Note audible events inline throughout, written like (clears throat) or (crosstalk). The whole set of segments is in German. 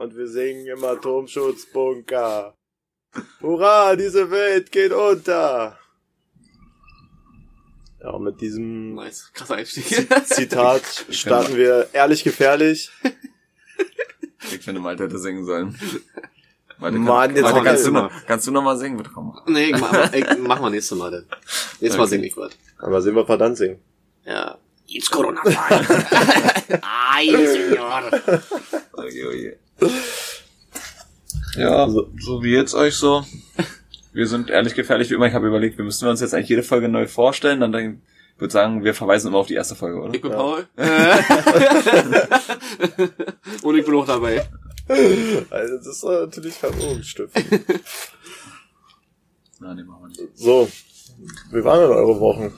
und wir singen im Atomschutzbunker. Hurra, diese Welt geht unter. Ja, und mit diesem Nice. Krasser Einstieg. Zitat (laughs) starten wir ehrlich gefährlich. (laughs) Ich finde, Malte hätte singen sollen. Malte, Mann, jetzt Malte, kannst, du noch, kannst du noch mal singen? Bitte komm. nee, mach, (laughs) ey, mach mal nächstes Mal dann. Nächstes Mal Okay. sing ich was. Aber sehen wir verdammt singen. Ja. It's Corona time. Ay, Senor. Oje, oje. Ja, Also- so wie jetzt euch so. Wir sind ehrlich gefährlich wie immer. Ich habe überlegt, wir müssten uns jetzt eigentlich jede Folge neu vorstellen. Dann denk- ich würde sagen, wir verweisen immer auf die erste Folge, oder? Ich bin Ja. Paul. (laughs) (laughs) Und ich bin auch dabei. Also das ist natürlich Verwirrungsstift. (laughs) Nein, nee, machen wir nicht. So, wie waren denn eure Wochen?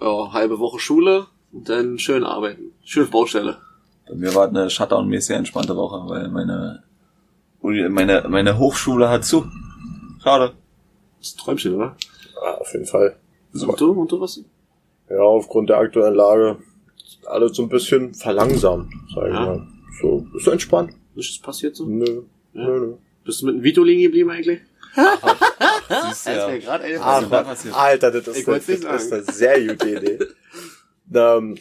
Ja, halbe Woche Schule und dann schön arbeiten. Schön auf Baustelle. Bei mir war eine Shutdown-mäßig entspannte Woche, weil meine, Uni- meine, meine Hochschule hat zu. Schade. Das ist ein Träumchen, oder? Ah, auf jeden Fall. Und du, und du was? Ja, aufgrund der aktuellen Lage alles so ein bisschen verlangsamt, sag ich Ja. mal. So, ist entspannt. Nichts passiert so? Nö, Ja. nö, nö. Bist du mit dem Vito liegen geblieben eigentlich? (laughs) Siehst du, Das ja. wäre gerade eine Ah, da passiert? Alter, das ist, eine, das ist eine sehr gute Idee. (laughs) ähm,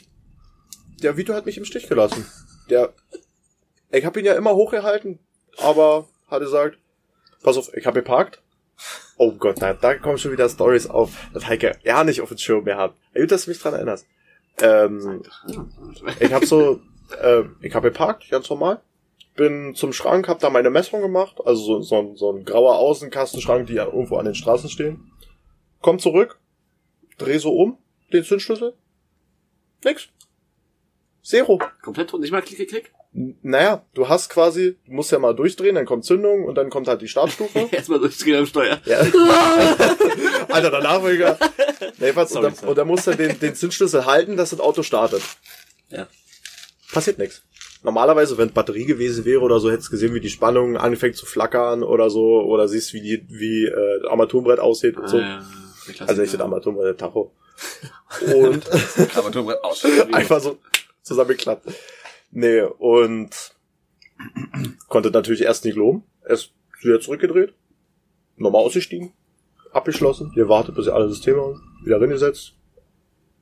der Vito hat mich im Stich gelassen. Der, ich habe ihn ja immer hochgehalten, aber hat gesagt, pass auf, ich habe geparkt. Oh Gott, na, da kommen schon wieder Stories auf, dass Heike ja nicht auf den Schirm mehr hat. Gut, dass du mich dran erinnerst. Ähm, ich habe so, äh, ich habe geparkt, ganz normal. Bin zum Schrank, hab da meine Messung gemacht, also so, so, ein- so ein grauer Außenkastenschrank, die ja irgendwo an den Straßen stehen. Komm zurück, dreh so um, den Zündschlüssel. Nix. Zero. Komplett tot, nicht mal klick, klick, klick. Naja, du hast quasi, du musst ja mal durchdrehen, dann kommt Zündung und dann kommt halt die Startstufe. (laughs) Erstmal durchdrehen am Steuer. Ja. (laughs) Alter, danach war ich ja. Nee, jedenfalls, Sorry, und, dann, und dann musst du den, den Zündschlüssel halten, dass das Auto startet. Ja. Passiert nichts. Normalerweise, wenn Batterie gewesen wäre oder so, hättest du gesehen, wie die Spannung anfängt zu flackern oder so, oder siehst, wie die, wie äh, das Armaturenbrett aussieht und so. Ah, ja, der Klassiker. Also nicht das Armaturenbrett, der Tacho. Und (laughs) Armaturbrett aus. einfach so zusammengeklappt. Nee, und konnte natürlich erst nicht loben. Erst wieder zurückgedreht, nochmal ausgestiegen, abgeschlossen, gewartet, bis er alle Systeme haben, wieder reingesetzt.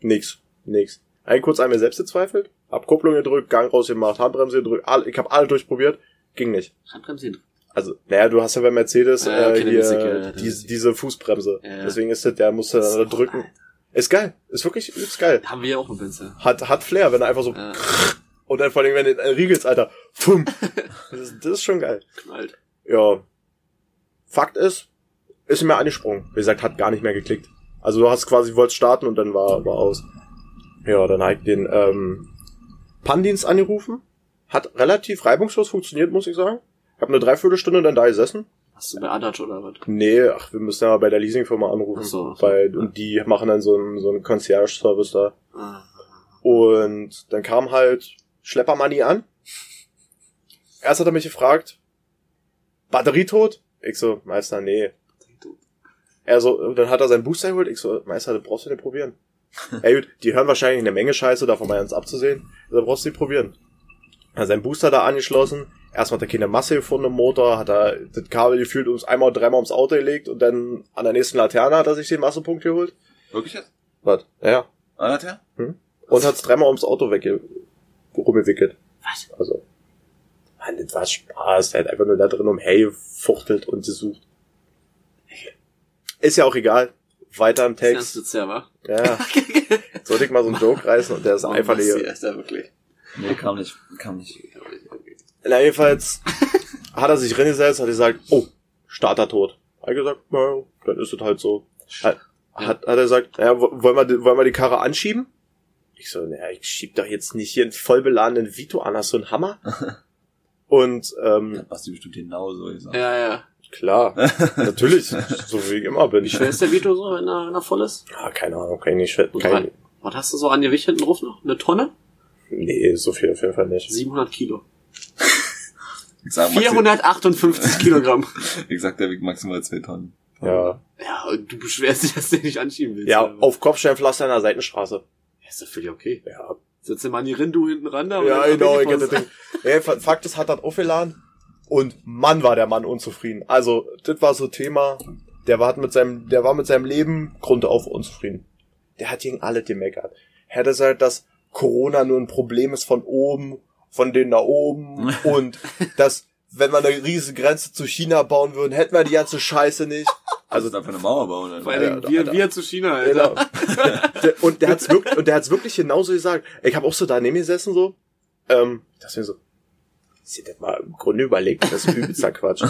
Nix, nix. Ein kurz an mir selbst gezweifelt, hab Kupplung gedrückt, Gang rausgemacht, Handbremse gedrückt, all, ich habe alle durchprobiert, ging nicht. Handbremse hin. Also, naja, du hast ja bei Mercedes Ja, äh, hier dann ist die- dann die, ist die- diese Fußbremse. Ja, ja. Deswegen ist das, der muss dann da drücken. Ist geil, ist wirklich ist geil. Haben wir ja auch mit Benze. Hat, hat Flair, wenn er einfach so Ja, und dann vor allem, wenn du riegelst, Alter. Pum. (laughs) Das, ist- das ist schon geil. knallt. Ja. Fakt ist, ist mir angesprungen. Wie gesagt, hat gar nicht mehr geklickt. Also du hast quasi, wolltest starten und dann war, war aus. Ja, dann habe ich den ähm, Pandienst angerufen. Hat relativ reibungslos funktioniert, muss ich sagen. Ich habe eine Dreiviertelstunde dann da gesessen. Hast du bei Adatsch oder was? Nee, ach, wir müssen ja bei der Leasingfirma anrufen. Ach so, so. Bei, und die machen dann so einen, so einen Concierge-Service da. Ah. Und dann kam halt Schleppermoney an. Erst hat er mich gefragt, Batterie tot? Ich so, Meister, nee. Er so, dann hat er seinen Booster geholt. Ich so, Meister, das brauchst du nicht probieren. (laughs) Ey, gut, die hören wahrscheinlich eine Menge Scheiße, davon mal ganz abzusehen. Da brauchst du nicht probieren. Er hat seinen Booster da angeschlossen. Erstmal hat er keine Masse gefunden im Motor, hat er das Kabel gefühlt uns einmal, dreimal ums Auto gelegt und dann an der nächsten Laterne hat er sich den Massepunkt geholt. Wirklich jetzt? Was? Ja, ja. Alter? Und hat's dreimal ums Auto wegge rumgewickelt. Was? Also. Mann, das war Spaß. Der hat einfach nur da drin umhergefuchtelt und gesucht. Ist ja auch egal. Weiter im Das Text. ist ja, wa? Ja. (laughs) Sollte ich mal so einen Joke reißen und der ist einfach nicht. nicht. Ist ja wirklich. Nee, kam nicht. Kam nicht. Na, jedenfalls (laughs) hat er sich reingesetzt, hat gesagt, oh, Starter tot. Hat gesagt, na, dann ist es halt so. Hat, hat, hat er gesagt, naja, wo- wollen wir, die- wollen wir die Karre anschieben? Ich so, naja, ich schieb doch jetzt nicht hier einen voll beladenen Vito an, hast du einen Hammer? (laughs) Und, ähm, Hat Basti bestimmt genau so gesagt. Ja, ja. klar, (laughs) natürlich, so wie ich immer bin. Wie schwer ist der Vito so, wenn er, wenn er voll ist? Ja, keine Ahnung, kann ich nicht. Und Kein, Was hast du so an Gewicht hinten drauf noch? Eine Tonne? nee, so viel auf jeden Fall nicht. 700 Kilo. Ich sag, Maxi, 458 Kilogramm. (laughs) ich sag, der wiegt maximal zwei Tonnen. Ja, Ja, und du beschwerst dich, dass du den nicht anschieben willst. ja was? auf Kopfsteinpflaster in der Seitenstraße. Ja, ist doch völlig okay. Ja, Setz dir mal die Rindu hinten ran da. Ja, genau, ich Babypause. hätte Ding. Fa- Fakt ist, hat das aufgeladen und Mann war der Mann unzufrieden. Also, das war so Thema, der war mit seinem, der war mit seinem Leben grundauf unzufrieden. Der hat gegen alle gemeckert. Hätte gesagt, dass Corona nur ein Problem ist von oben, von denen da oben (laughs) und dass, wenn wir eine riesige Grenze zu China bauen würden, hätten wir die ganze Scheiße nicht. Also dafür eine Mauer bauen. Alter. Vor Ja, wir, Alter. wir zu China, Alter. Genau. (laughs) Der- und der hat's wirklich, und der hat's wirklich genauso gesagt. Ich habe auch so daneben gesessen so. Ähm, das mir so. Sie das mal im Grunde überlegt, das ist übelster Quatsch.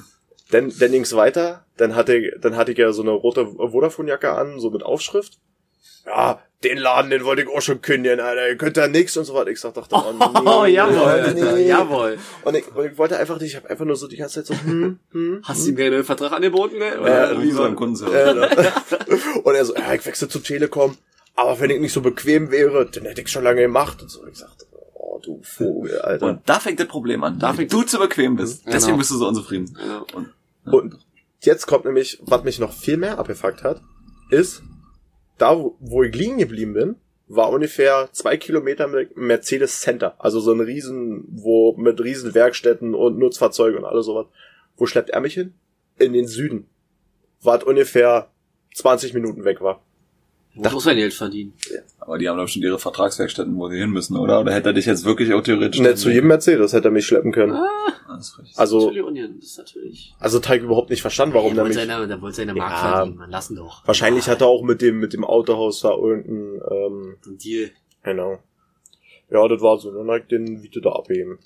(laughs) dann, dann ging's weiter. Dann hatte, ich- dann hatte ich ja so eine rote Vodafone-Jacke an, so mit Aufschrift. Ja, den Laden, den wollte ich auch schon kündigen, Alter. Ihr könnt da nix und so weiter. Ich sag, dachte, oh, (laughs) nee, Oh, jawohl, nee. Alter, jawohl. Und ich, und ich wollte einfach nicht, ich habe einfach nur so die ganze Zeit so, hm, hm, Hast du ihm gerne einen Vertrag angeboten, ne? Ja, Oder wie wie so Kundenservice. Äh, ne? und er so, ja, ich wechsle zu Telekom, aber wenn ich nicht so bequem wäre, dann hätte ich schon lange gemacht. Und so, ich sagte, oh, du Vogel, Alter. Und da fängt das Problem an. Da fängt- du zu bequem bist. Genau. Deswegen bist du so unzufrieden. Ja. Und, Und jetzt kommt nämlich, was mich noch viel mehr abgefuckt hat, ist, da wo- ich liegen geblieben bin, war ungefähr zwei Kilometer Mercedes Center. Also so ein riesen, wo mit riesen Werkstätten und Nutzfahrzeugen und alles sowas. Wo schleppt er mich hin? In den Süden. Was ungefähr 20 Minuten weg war. Da muss man Geld verdienen. aber die haben doch schon ihre Vertragswerkstätten, wo sie hin müssen, oder? Oder hätte er dich jetzt wirklich auch theoretisch... Nicht zu jedem Mercedes hätte er mich schleppen können. Ah, das ist. Also, das ist natürlich. also Teig überhaupt nicht verstanden, warum der wollte mich. seine, der wollte seine Mark Ja. verdienen, man lassen doch. Wahrscheinlich hat er auch mit dem, mit dem Autohaus da irgendein, ähm, Ein Deal. genau. Ja, das war so. Dann hab ich den Vito da abheben.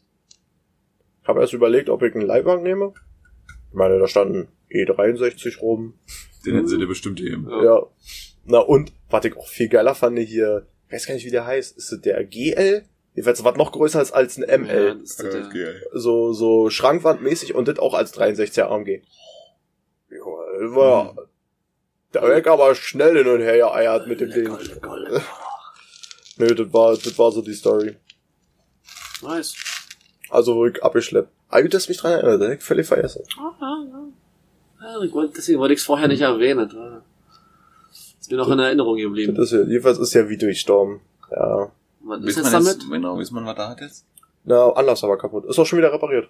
Ich habe erst überlegt, ob ich einen Leihwagen nehme. Ich meine, da standen E63 rum. Den hätten sie dir bestimmt gegeben. Ja. Ja. Na und, was ich auch viel geiler fand hier, ich weiß gar nicht, wie der heißt. Ist das der GL? Jedenfalls was noch größer ist als ein Ja, ML. das ist der, So, so schrankwandmäßig und das auch als 63er AMG. Ja, war, da weg aber schnell hin und her geeiert mit dem Ding. Lecker, lecker, lecker. Nö, das war, das war so die Story. Nice. Also, ich abgeschleppt. Ah, gut, dass du mich dran erinnert, das hab ich völlig vergessen. Ja, ich wollte, deswegen wollte ich es vorher nicht erwähnen. Ist mir noch in Erinnerung geblieben. Das ist ja, jedenfalls ist ja wie durchstorben. Ja. Was ist jetzt damit? jetzt, genau, wisst man, was da hat jetzt? Na, Anlass aber kaputt. Ist auch schon wieder repariert.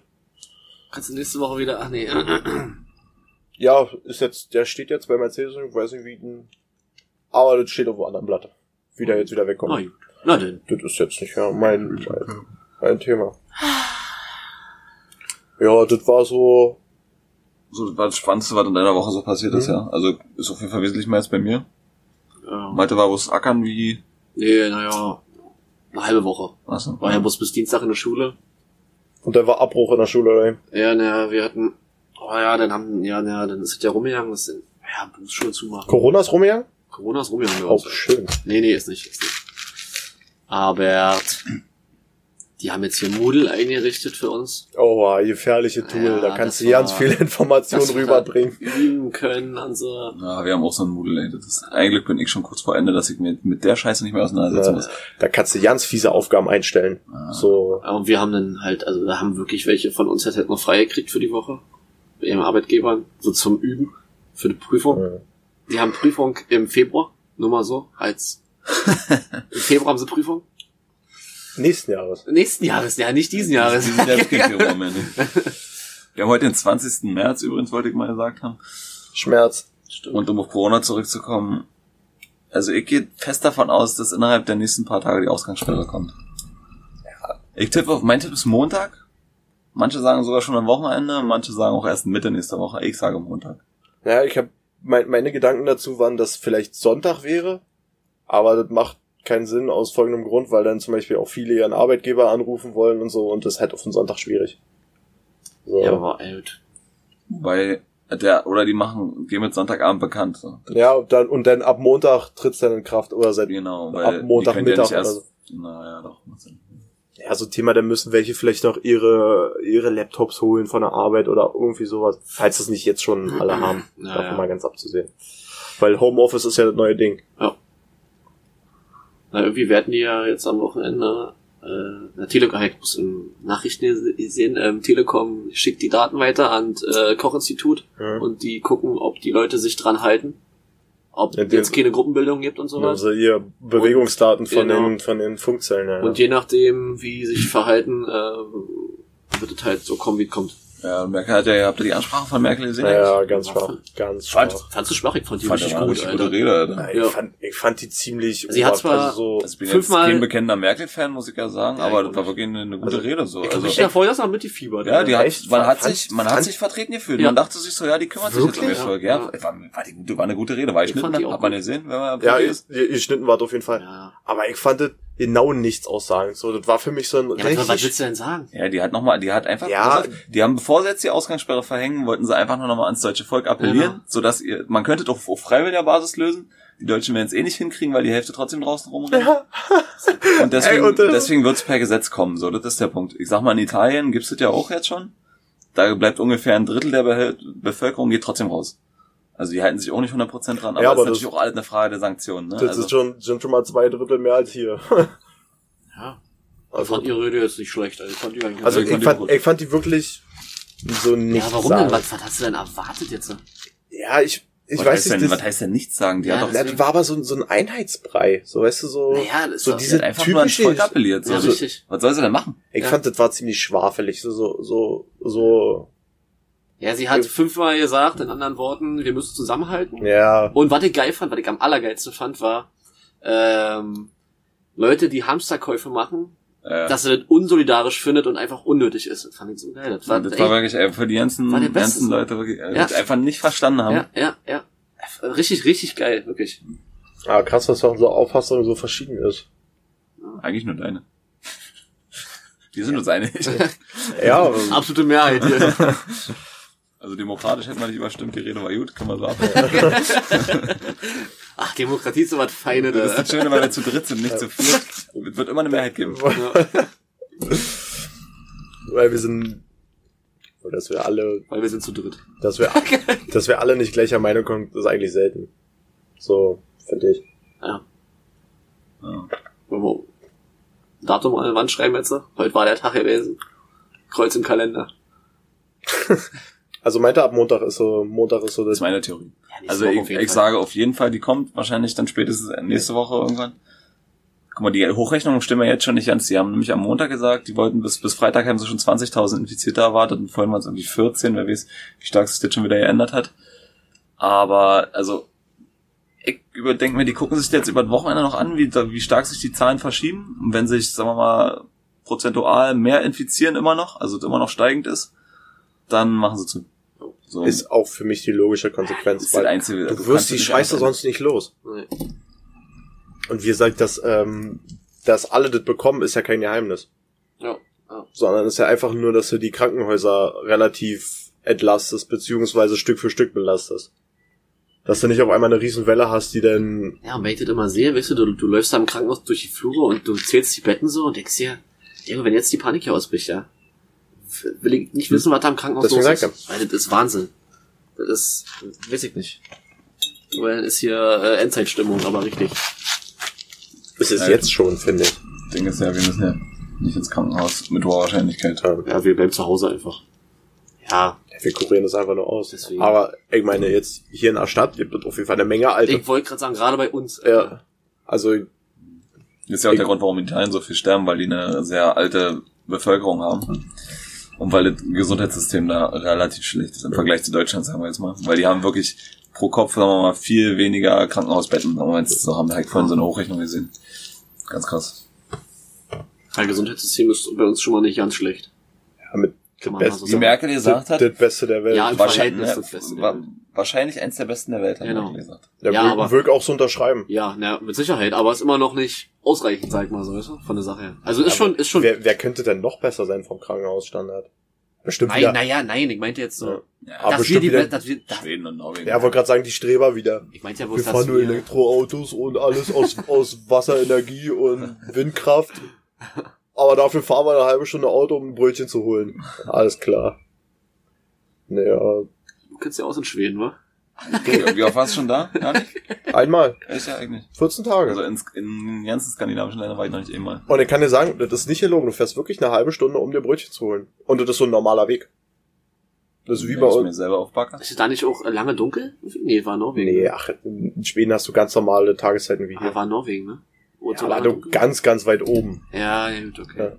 Kannst du nächste Woche wieder, ach nee. (clears throat) Ja, ist jetzt, der steht jetzt bei Mercedes, ich weiß nicht wie ein, aber das steht auf einem anderen Blatt. Wie der jetzt wieder wegkommt. Na gut. Na denn. Das ist jetzt nicht ja, mein, mein, mein Thema. Ja, das war so, So, das war das Spannendste, was in deiner Woche so passiert ist, Mhm. ja. Also, ist auf jeden Fall wesentlich mehr als bei mir. Ja. Malte war bloß ackern wie, Nee, naja. Eine halbe Woche. was? War ja bloß bis Dienstag in der Schule. und dann war Abbruch in der Schule, oder? Ja, naja, wir hatten, oh ja, dann haben, ja, naja, dann ist es ja rumgegangen, das sind, ja, Berufsschulen zumachen. Corona ist rumgegangen? Corona ist rumgegangen. Auch uns. schön. Nee, nee, ist nicht, ist nicht. Aber die haben jetzt hier Moodle eingerichtet für uns. Oh, gefährliche Tool. Ja, da kannst du ganz viele Informationen rüberbringen. Üben können und so. Ja, wir haben auch so einen Moodle, ey. Das ist, eigentlich bin ich schon kurz vor Ende, dass ich mir mit der Scheiße nicht mehr auseinandersetzen Ja, muss. da kannst du ganz fiese Aufgaben einstellen. So, Aber wir haben dann halt, also da haben wirklich welche von uns halt noch frei gekriegt für die Woche. Bei ihrem Arbeitgebern. So zum Üben. Für die Prüfung. ja. Die haben Prüfung im Februar. Nur mal so. Als (laughs) Im Februar haben sie Prüfung. Nächsten Jahres. Nächsten Jahres, ja, nicht diesen Jahres. Diesen Jahr kriegt ihr mehr nicht. Wir haben heute den 20. März übrigens, wollte ich mal gesagt haben. Schmerz. Stimmt. Und um auf Corona zurückzukommen, also ich gehe fest davon aus, dass innerhalb der nächsten paar Tage die Ausgangssperre kommt. Ich tippe auf, mein Tipp ist Montag. Manche sagen sogar schon am Wochenende, manche sagen auch erst Mitte nächster Woche. Ich sage Montag. Ja, ich habe mein, meine Gedanken dazu waren, dass vielleicht Sonntag wäre, aber das macht keinen Sinn aus folgendem Grund, weil dann zum Beispiel auch viele ihren Arbeitgeber anrufen wollen und so und das ist halt auf den Sonntag schwierig. So. Ja, aber alt. Weil der, oder die machen, gehen mit Sonntagabend bekannt. So. Ja, und dann, und dann ab Montag tritt's dann in Kraft oder seit, Genau, weil Ab Montagmittag ja oder erst, naja, doch, macht Sinn. ja, so Thema, dann müssen welche vielleicht noch ihre, ihre Laptops holen von der Arbeit oder irgendwie sowas, falls das nicht jetzt schon alle (clears throat) haben, Ja, davon ja. mal ganz abzusehen. Weil Homeoffice ist ja das neue Ding. Na, irgendwie werden die ja jetzt am Wochenende, äh, na, Telekom, ich muss in Nachrichten sehen, ähm, Telekom schickt die Daten weiter an äh, Kochinstitut Ja. und die gucken, ob die Leute sich dran halten. ob Ja, die- jetzt keine Gruppenbildung gibt und sowas. Also hier Bewegungsdaten von Genau. den von den Funkzellen. Ja. Und je nachdem, wie sie sich verhalten, äh, wird es halt so kommen, wie es kommt. Ja, Merkel hat ja, habt ihr die Ansprache von Merkel gesehen? ja, ganz schwach, ganz Fand- schwach. Fandst du schwach? Ich fand die Fand richtig gut, gute Rede, Alter. Ja, Ja. Ich, fand, ich fand die ziemlich Sie hat oberf- zwar- also so, Also ich bin Fünfmal- jetzt kein bekennender Merkel-Fan, muss ich ja sagen, Ja, aber ich das war wirklich eine, eine gute Also, Rede so. Ich hab Also, mich ja vorher das noch mit die Fieber. ja, die hat, Echt? man hat Fand- sich, man fand- hat sich vertreten gefühlt. Ja. Man dachte sich so, ja, die kümmert sich jetzt um Wirklich? Ja. Ja, war, war, die gute, war eine gute Rede. War ich Ich fand auch hat man gesehen, wenn man ja, ihr, Schnitten war auf jeden Fall. Ja. Aber ich fand das genau nichts aussagen. So, das war für mich so ein Ja, was, was richtig, willst du denn sagen? Ja, die hat nochmal, die hat einfach, Ja. auf, die haben, bevor sie jetzt die Ausgangssperre verhängen, wollten sie einfach nur nochmal ans deutsche Volk appellieren, Genau. sodass ihr, man könnte doch auf freiwilliger Basis lösen. Die Deutschen werden es eh nicht hinkriegen, weil die Hälfte trotzdem draußen rumrennt. Ja. Und (laughs) deswegen, Ey, und, äh, deswegen wird es per Gesetz kommen, so, das ist der Punkt. Ich sag mal, in Italien gibt's das ja auch jetzt schon. Da bleibt ungefähr ein Drittel der Be Bevölkerung geht trotzdem raus. Also die halten sich auch nicht 100% dran, aber, Ja, das aber ist natürlich das- auch alles eine Frage der Sanktionen. Ne? das also, ist schon, sind schon mal zwei Drittel mehr als hier. Ja. (laughs) Ich Also, fand ihre Rede jetzt nicht schlecht. Also, ich fand die eigentlich also ganz ich gut. fand, ich fand die wirklich so nicht Ja, warum sagen. denn? Was, was hast du denn erwartet jetzt? Ja, ich, ich was, weiß nicht, denn, das, was heißt denn nichts sagen? Die Ja, hat doch das- das war aber so, so ein Einheitsbrei. So, weißt du, so, Naja, das ist so diese hat einfach nur ans typische, Volk appelliert. So, Ja, richtig. was soll sie denn machen? ich Ja. fand, das war ziemlich schwafelig, so, so, so, so, Ja, sie hat fünfmal gesagt, in anderen Worten, wir müssen zusammenhalten. ja, Und was ich geil fand, was ich am allergeilsten fand, war, ähm, Leute, die Hamsterkäufe machen, Äh, dass sie das unsolidarisch findet und einfach unnötig ist. Das fand ich so geil. Das war, das ey, war wirklich ey, für die ganzen, der Beste ganzen so. Leute wirklich, äh, Ja. die einfach nicht verstanden haben. ja, ja, ja. Richtig, richtig geil, wirklich. ah, krass, dass unsere Auffassung so verschieden ist. Eigentlich nur deine. Wir sind uns einig. (laughs) Ja, Absolute Mehrheit hier. (laughs) Also demokratisch hätte man nicht überstimmt, die Rede war gut, kann man so (laughs) ab. Ach, Demokratie ist so was Feines. Das ist Da. das Schöne, weil wir zu dritt sind, nicht zu viert. Es wird immer eine Mehrheit geben. weil wir sind, dass wir alle, Weil wir sind zu dritt. dass wir, dass wir alle nicht gleicher Meinung kommen, ist eigentlich selten. So, finde ich. Ja. Ja. Wollen wir Datum an die Wand schreiben jetzt? Heute war der Tag gewesen. Kreuz im Kalender. (laughs) Also meinte ab Montag ist so, Montag ist so Das das. ist meine Theorie. Ja, Also ich, auf jeden ich Fall. sage auf jeden Fall, die kommt wahrscheinlich dann spätestens nächste Woche irgendwann. Guck mal, die Hochrechnungen stimmen ja jetzt schon nicht ganz. Die haben nämlich am Montag gesagt, die wollten bis, bis Freitag haben sie schon 20.000 Infizierte erwartet und vorhin waren es irgendwie 14, wer weiß, wie stark sich das schon wieder geändert hat. Aber, also, ich überdenke mir, die gucken sich jetzt über das Wochenende noch an, wie, wie stark sich die Zahlen verschieben. Und wenn sich, sagen wir mal, prozentual mehr infizieren immer noch, also es immer noch steigend ist, dann machen sie zu. So. Ist auch für mich die logische Konsequenz, ist weil einzige. du kannst wirst die Scheiße sonst nicht los. Nee. Und wie gesagt, dass, ähm, dass alle das bekommen, ist ja kein Geheimnis. Ja. ja. Sondern ist ja einfach nur, dass du die Krankenhäuser relativ entlastest, beziehungsweise Stück für Stück belastest. Dass du nicht auf einmal eine Riesen Welle hast, die dann, Ja, und wenn ich das immer sehe, weißt du, du, du läufst da im Krankenhaus durch die Flure und du zählst die Betten so und denkst dir, Junge, wenn jetzt die Panik hier ausbricht, ja, will ich nicht wissen, was da im Krankenhaus Deswegen los ist. Weil das ist Wahnsinn. Das ist, weiß ich nicht. Weil ist hier äh, Endzeitstimmung, aber richtig. ist es Ja. jetzt schon, finde ich. Ding ist ja, wir müssen ja nicht ins Krankenhaus mit hoher Wahrscheinlichkeit. Ja. Ja, wir bleiben zu Hause einfach. Ja, Wir kurieren das einfach nur aus. Deswegen. Aber ich meine, jetzt hier in der Stadt gibt es auf jeden Fall eine Menge Alte. ich wollte gerade sagen, gerade bei uns. ja. Also, Das ist ja auch der Ich- Grund, warum in Italien so viel sterben, weil die eine sehr alte Bevölkerung haben. Und weil das Gesundheitssystem da relativ schlecht ist im Vergleich zu Deutschland, sagen wir jetzt mal. Weil die haben wirklich pro Kopf, sagen wir mal, viel weniger Krankenhausbetten. Aber so haben wir halt vorhin so eine Hochrechnung gesehen. Ganz krass. Das Gesundheitssystem ist bei uns schon mal nicht ganz schlecht. ja, mit Kann das man mal Beste, so Wie sagen. Merkel gesagt hat, das Beste der Welt. Ja, im wahrscheinlich, Verhältnis das Beste der Welt. wahrscheinlich eins der besten der Welt, hat Genau. Merkel gesagt. ja, Ja, aber- würd auch so unterschreiben. Ja, na, mit Sicherheit, aber ist immer noch nicht ausreichend, sag ich mal so, weißt du, von der Sache her. Also ist schon, ist schon. Wer, wer könnte denn noch besser sein vom Krankenhausstandard? Bestimmt Nein, wieder. naja, nein, ich meinte jetzt so, Ja. Aber dass wir die, wieder- dass wir, dass, Schweden und Norwegen. Ja, wollte gerade sagen, die Streber wieder. ich meinte ja Wir bloß, fahren dass nur wir, Elektroautos und alles aus, aus Wasserenergie und Windkraft. (laughs) Aber dafür fahren wir eine halbe Stunde Auto, um ein Brötchen zu holen. Alles klar. Naja, du kennst ja aus in Schweden, wa? Wie, wie oft warst du schon da? Gar nicht? einmal. Echt ja eigentlich. 14 Tage. Also in, in den ganzen skandinavischen Ländern war ich noch nicht einmal. Und ich kann dir sagen, das ist nicht gelogen. Du fährst wirklich eine halbe Stunde, um dir Brötchen zu holen. Und das ist so ein normaler Weg. Das ist wie Wenn bei ich mir uns. selber aufbacke. Ist es da nicht auch lange dunkel? Nee, war Norwegen. Nee, ne? ach, in Schweden hast du ganz normale Tageszeiten wie Ah, hier. war Norwegen, ne? Ja, aber du ganz, ganz weit oben. Ja, ja, gut, okay.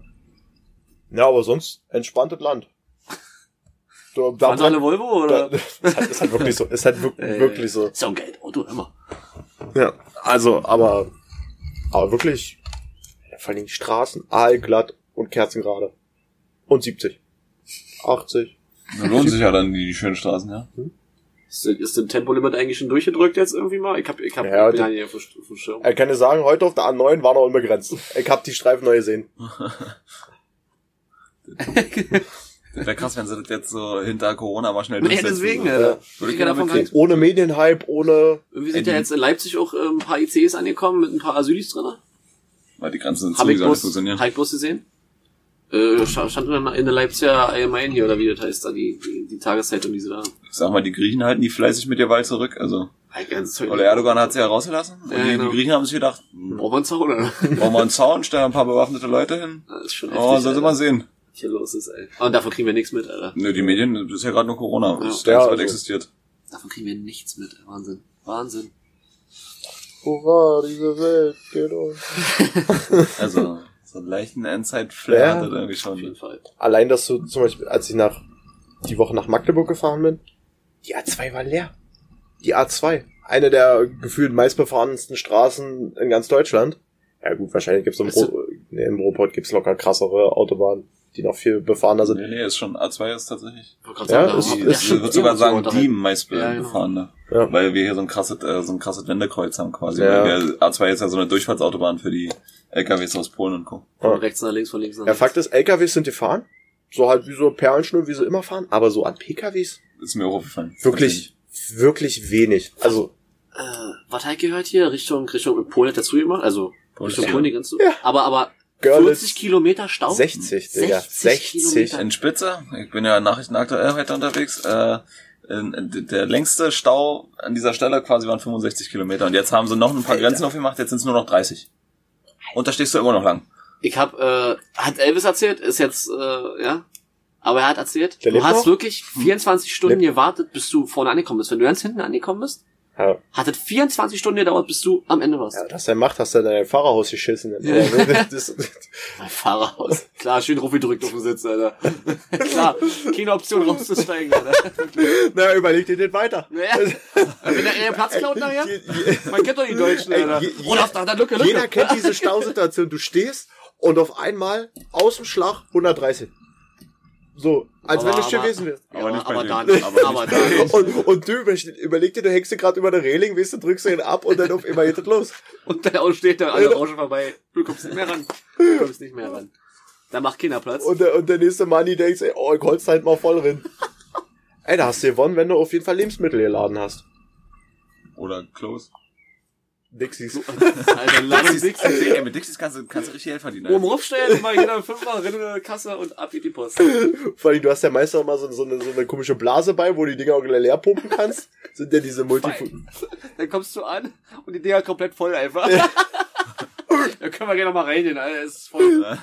Ja. Ja, aber sonst entspanntes Land. Du, (laughs) da, Waren alle Volvo, da, oder? ist, halt, ist halt wirklich so. Ist halt wirklich, (laughs) Äh, wirklich so. Ist ja ein Geldauto, immer. Ja, also, aber, aber wirklich, vor allem die Straßen, aalglatt und kerzengerade. Und 70. 80. Da lohnt sich ja dann die, die schönen Straßen, ja. Ist, ist das Tempolimit eigentlich schon durchgedrückt jetzt irgendwie mal? Ich hab, ich hab, Ja, ich bin die- ja dem dem Schirm. Er kann dir sagen, heute auf der A9 war noch unbegrenzt. Ich hab die Streifen neu gesehen. (laughs) (laughs) Wäre krass, wenn sie das jetzt so hinter Corona mal schnell Nee, durchsetzen. deswegen, so. Alter. Würde Ich davon gar. Ohne Medienhype, ohne, Irgendwie sind ja jetzt in Leipzig auch ähm, ein paar ICs angekommen mit ein paar Asylis drin. Weil die Grenzen sind zu, funktionieren? hab ich bloß gesehen. Äh, sta- stand in der- in der Leipziger Allgemein hier, oder wie das heißt, da die, die, die Tageszeitung, die sie da. Ich sag mal, die Griechen halten die fleißig mit der Wahl zurück. Also, Halt ganz toll. Ole Erdogan hat sie ja rausgelassen. Und Ja, die, genau. die Griechen haben sich gedacht, hm, Braucht man einen Zaun, oder? brauchen wir einen Zaun, stellen ein paar bewaffnete Leute hin. Das ist schon Oh, heftig, soll sie Alter, mal sehen. was hier los ist, ey. Und davon kriegen wir nichts mit, Alter. Nö, die Medien, das ist ja gerade nur Corona. Ja. Das ist Ja, also- existiert. Davon kriegen wir nichts mit, ey. Wahnsinn. Wahnsinn. hurra, diese Welt geht um. (laughs) Also, so einen leichten Endzeit-Flair Ja. hat das irgendwie Auf jeden schon. Fall. Allein, dass du zum Beispiel, als ich nach, die Woche nach Magdeburg gefahren bin, die A2 war leer. Die A2. Eine der gefühlt meistbefahrensten Straßen in ganz Deutschland. Ja gut, wahrscheinlich gibt's im, Weißt du- Ro nee, im Ruhrpott gibt's locker krassere Autobahnen, die noch viel befahrener sind. Nee, nee, ist schon, A2 ist tatsächlich. Ja, ist- Die, ist- ja, ich würde sogar sagen, die meist Ja, genau. befahrene. Ja. Weil wir hier so ein krasses, äh, so ein krasses Wendekreuz haben quasi. Ja. Weil wir, A2 ist ja so eine Durchfahrtsautobahn für die LKWs aus Polen und Co. Von rechts nach links, von links nach Ja, rechts. Fakt ist, LKWs sind gefahren. So halt wie so Perlenschnur, wie sie immer fahren. Aber so an PKWs Ist mir auch aufgefallen. wirklich, wirklich wenig. Also, Äh, was halt gehört hier? Richtung, Richtung Polen hat dazu gemacht, also Polen Richtung ist Polen die Grenze. Ja. Aber, aber Görlitz 40 Kilometer Stau? 60, Digga. 60. Kilometer. In Spitze, ich bin ja Nachrichten aktuell heute unterwegs, äh, der längste Stau an dieser Stelle quasi waren 65 Kilometer. Und jetzt haben sie noch ein paar Alter. Grenzen aufgemacht, jetzt sind es nur noch 30. Und da stehst du immer noch lang. Ich hab, äh, hat Elvis erzählt, ist jetzt, äh, ja. Aber er hat erzählt, Der du hast noch? wirklich 24 Stunden Lebt- gewartet, bis du vorne angekommen bist. Wenn du ganz hinten angekommen bist, Ja. hat es 24 Stunden gedauert, bis du am Ende warst. Ja, dass er macht, hast du in dein Fahrerhaus geschissen. Ja. Das, (laughs) Mein Fahrerhaus. Klar, schön gedrückt auf dem Sitz, Alter. (laughs) Klar, keine Option rauszusteigen, Alter. (laughs) na, überleg dir den weiter. Naja, wenn er eher Platz klaut nachher, Je- je- man kennt doch die Deutschen, Alter. je- Oder auf der der Lücke, Lücke. Jeder kennt diese Stausituation. Du stehst und auf einmal aus dem Schlag 130. So, als Aber- wenn du aber- gewesen wärst. Ja, Aber nicht bei aber dem. da nicht. Aber Aber nicht da nicht. Und, und du über- überleg dir, du hängst dir gerade über der Reling, weißt du, drückst den ab und dann auf immer geht das los. (laughs) Und Auto steht da, alle Rauschen vorbei. Du kommst nicht mehr ran. Du kommst nicht mehr ran. Da macht keiner Platz. Und der, und der nächste Mann, die denkt, ey, oh, ich hol's halt mal voll rein. (laughs) Ey, da hast du gewonnen, wenn du auf jeden Fall Lebensmittel geladen hast. Oder close. Dixies. (laughs) Alter, lass uns nichts Ey, mit Dixies kannst du, kannst du richtig Geld verdienen. Oben raufstellen und mal jeder fünfmal rein in die Kasse und ab geht die Post. (laughs) Vor allem, du hast ja meistens auch mal so, so, eine, so eine komische Blase bei, wo du die Dinger auch leer pumpen kannst. (laughs) Sind ja diese Multi... Dann kommst du an und die Dinger komplett voll einfach. da können wir gerne noch mal reingehen, Alter. Es ist voll.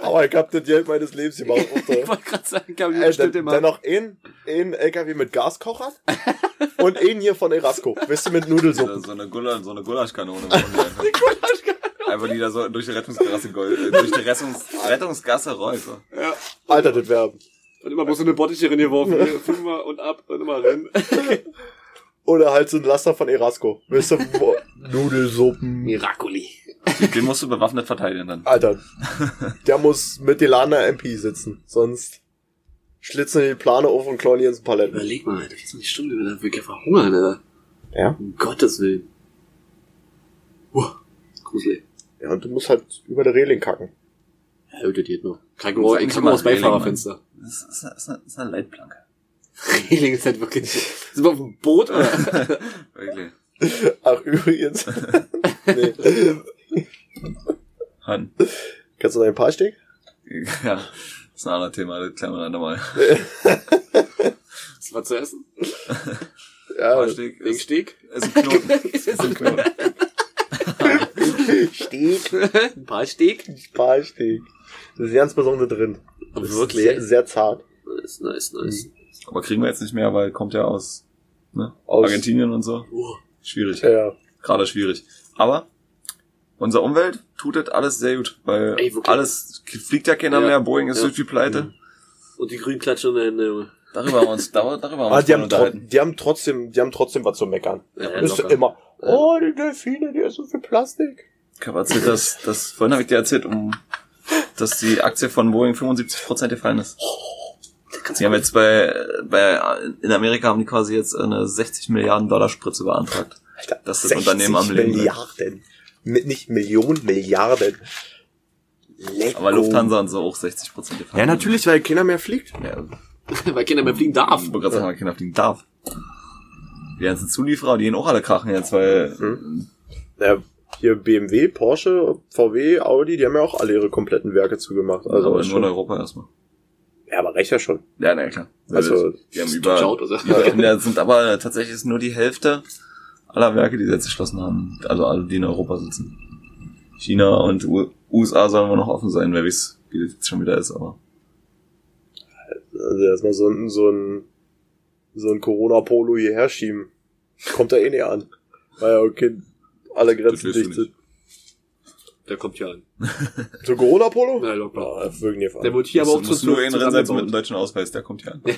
Aber ich hab das Geld meines Lebens gemacht. (laughs) Ich wollte gerade sagen, kann Ey, ich bestimmt dann, immer. dann noch ein, ein LKW mit Gaskocher (laughs) und ein hier von Erasco. Weißt du, mit So, Nudelsuppen. so eine Gulasch, so eine Gulaschkanone. einfach. (laughs) Einfach die da so durch die Rettungsgasse, äh, durch die Rettungs, Rettungsgasse rollt. So. Ja. Alter, das wäre... Und immer bloß so eine Bottiche reingeworfen. Fünfmal und ab und immer rein. Oder halt so ein Laster von Erasco. Weißt du, Nudelsuppen. Miracoli. Den musst du bewaffnet verteidigen dann. Alter, der muss mit Delana MP sitzen. Sonst schlitzen die Plane auf und klauen die ins Paletten. Überleg mal, Alter, 24 Stunden, dann wirklich verhungern, Alter. Ja. Um Gottes Willen. Uah, gruselig. Ja, und du musst halt über der Reling kacken. Ja, das geht noch. Krank Das ist ich eigentlich kann immer aus Reling, Beifahrerfenster. Das ist, das ist, eine, das ist eine Leitplanke. Reling ist halt wirklich. Sind wir auf dem Boot, oder? (laughs) Wirklich. Ach, übrigens. (laughs) nee. (laughs) Han. Kannst du deinen Paarsteg? (laughs) Ja, das ist ein anderes Thema, das klären wir dann nochmal. Was war zu essen? (laughs) Ja, Fahrsteg Wegen ist, Steg? ist ein Knoten. ist ein Knoten. Steg. Ein paar Steg? Paarsteg. Das ist ganz besonders drin. Das Wirklich? Ist sehr, sehr zart. Nice, nice, nice. Aber kriegen wir jetzt nicht mehr, weil kommt ja aus, ne? Aus- Argentinien und so. Oh, Schwierig. Ja, ja. Gerade schwierig. Aber unsere Umwelt tut das alles sehr gut, weil Ey, alles fliegt ja keiner Ja. mehr, Boeing ist Ja. durch die Pleite. Und die grünen klatschen in der Hände, Junge. Darüber haben wir uns, darüber, darüber haben wir Aber uns die haben, die haben trotzdem, die haben trotzdem was zu meckern. Ja, Das ist locker. immer, oh, die Delfine, die essen so viel Plastik. Ich habe erzählt, dass, dass vorhin habe ich dir erzählt, um, dass die Aktie von Boeing 75% gefallen ist. Die haben jetzt bei, bei, in Amerika haben die quasi jetzt eine 60 Milliarden Dollar Spritze beantragt. Alter, Das ist das Unternehmen am Leben. Milliarden. Mit nicht Millionen, Milliarden. Lecko. Aber Lufthansa und so auch 60% gefallen. Ja, natürlich, weil keiner mehr fliegt. Ja, (laughs) Weil Kinder mehr fliegen darf. ich wollte gerade sagen, weil keiner fliegen darf. Die ganzen Zulieferer, die gehen auch alle krachen jetzt, weil Ja, hier BMW, Porsche, VW, Audi, die haben ja auch alle ihre kompletten Werke zugemacht. Also aber nur in Europa erstmal. ja, aber reicht ja schon. Ja, na klar. Also, die haben über, also. über Ende sind aber tatsächlich ist nur die Hälfte aller Werke, die sie jetzt geschlossen haben. Also alle, die in Europa sitzen. China und U USA sollen wohl noch offen sein, wer weiß, wie das jetzt schon wieder ist, aber. Also erstmal so ein, so ein, so ein Corona-Polo hierher schieben. Kommt da eh nicht an. Weil ja, okay, alle Grenzen Das dicht sind. Der kommt hier an. So Corona-Polo? Na, locker. Ja, das fahren. Der wurde hier aber auch zu nur zwölf ein Rennseits mit einem deutschen Ausweis, der kommt hier an. (laughs)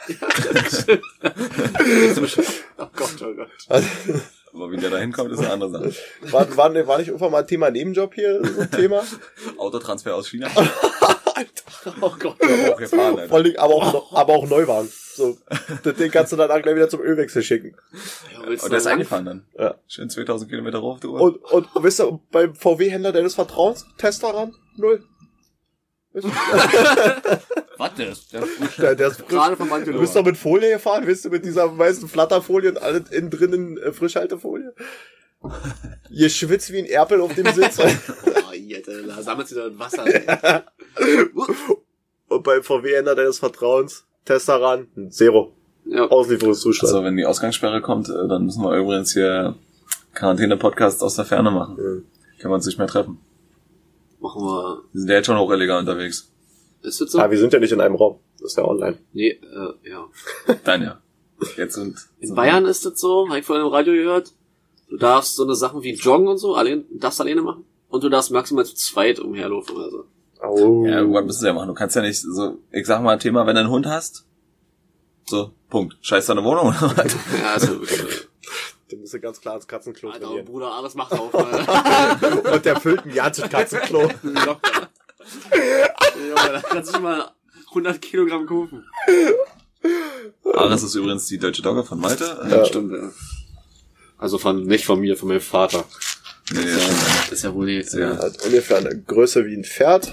(laughs) Oh Gott, oh Gott. Aber wie der da hinkommt, ist eine andere Sache. war, war, war nicht irgendwann mal ein Thema Nebenjob hier, so ein Thema? Autotransfer aus China. (laughs) Oh Gott. auch gefahren, Alter. Vor allem, aber auch, aber auch Neuwagen. So, das Ding kannst du dann auch gleich wieder zum Ölwechsel schicken. Ja, Und der ist eingefahren dann. Ja. Schön 2000 Kilometer rauf, du. Und, und, und wisst ihr, beim VW-Händler deines Vertrauens, Test daran? Null. (laughs) (laughs) Was denn? Der (laughs) Der, der ist frisch. Gerade vom Du Mantel. bist doch mit Folie gefahren, wisst du, mit dieser weißen Flatterfolie und alles innen drinnen äh, Frischhaltefolie. (laughs) Ihr schwitzt wie ein Erpel auf dem Sitz. (laughs) Oh, Jette, da sammelt sich da das Wasser. und beim VW-Händler deines Vertrauens, Test daran, Zero. Ja. Auslieferungszustand. Also, wenn die Ausgangssperre kommt, äh, dann müssen wir übrigens hier Quarantäne-Podcasts aus der Ferne machen. Mhm. Können wir uns nicht mehr treffen. Machen wir. Wir sind ja jetzt schon auch illegal unterwegs. Ist das so? Ah, wir sind ja nicht in einem Raum. Das ist ja online. Nee, äh, ja. (laughs) Dann ja. Jetzt sind. In Bayern ist das so, habe ich vorhin im Radio gehört. Du darfst so eine Sachen wie Joggen und so, allein, darfst alleine machen. Und du darfst maximal zu zweit umherlaufen oder so. Oh. Ja, irgendwann müssen sie ja machen. Du kannst ja nicht so, ich sag mal ein Thema, wenn du einen Hund hast. So, Punkt. Scheiß deine Wohnung oder was? (laughs) Ja, also, äh, Den musst du ganz klar ins Katzenklo Alter, trainieren. Bruder, alles macht auf. (laughs) Und der füllt ein ganzes Katzenklo. Junge, da kannst du schon mal 100 Kilogramm kaufen. Ares ist übrigens die deutsche Dogge von Malte. Ja. Stimmt, ja. Also von, nicht von mir, von meinem Vater. Nee, nee, Ja, schon, ist ja wohl nicht, Sehr. ja. Hat ungefähr eine Größe wie ein Pferd.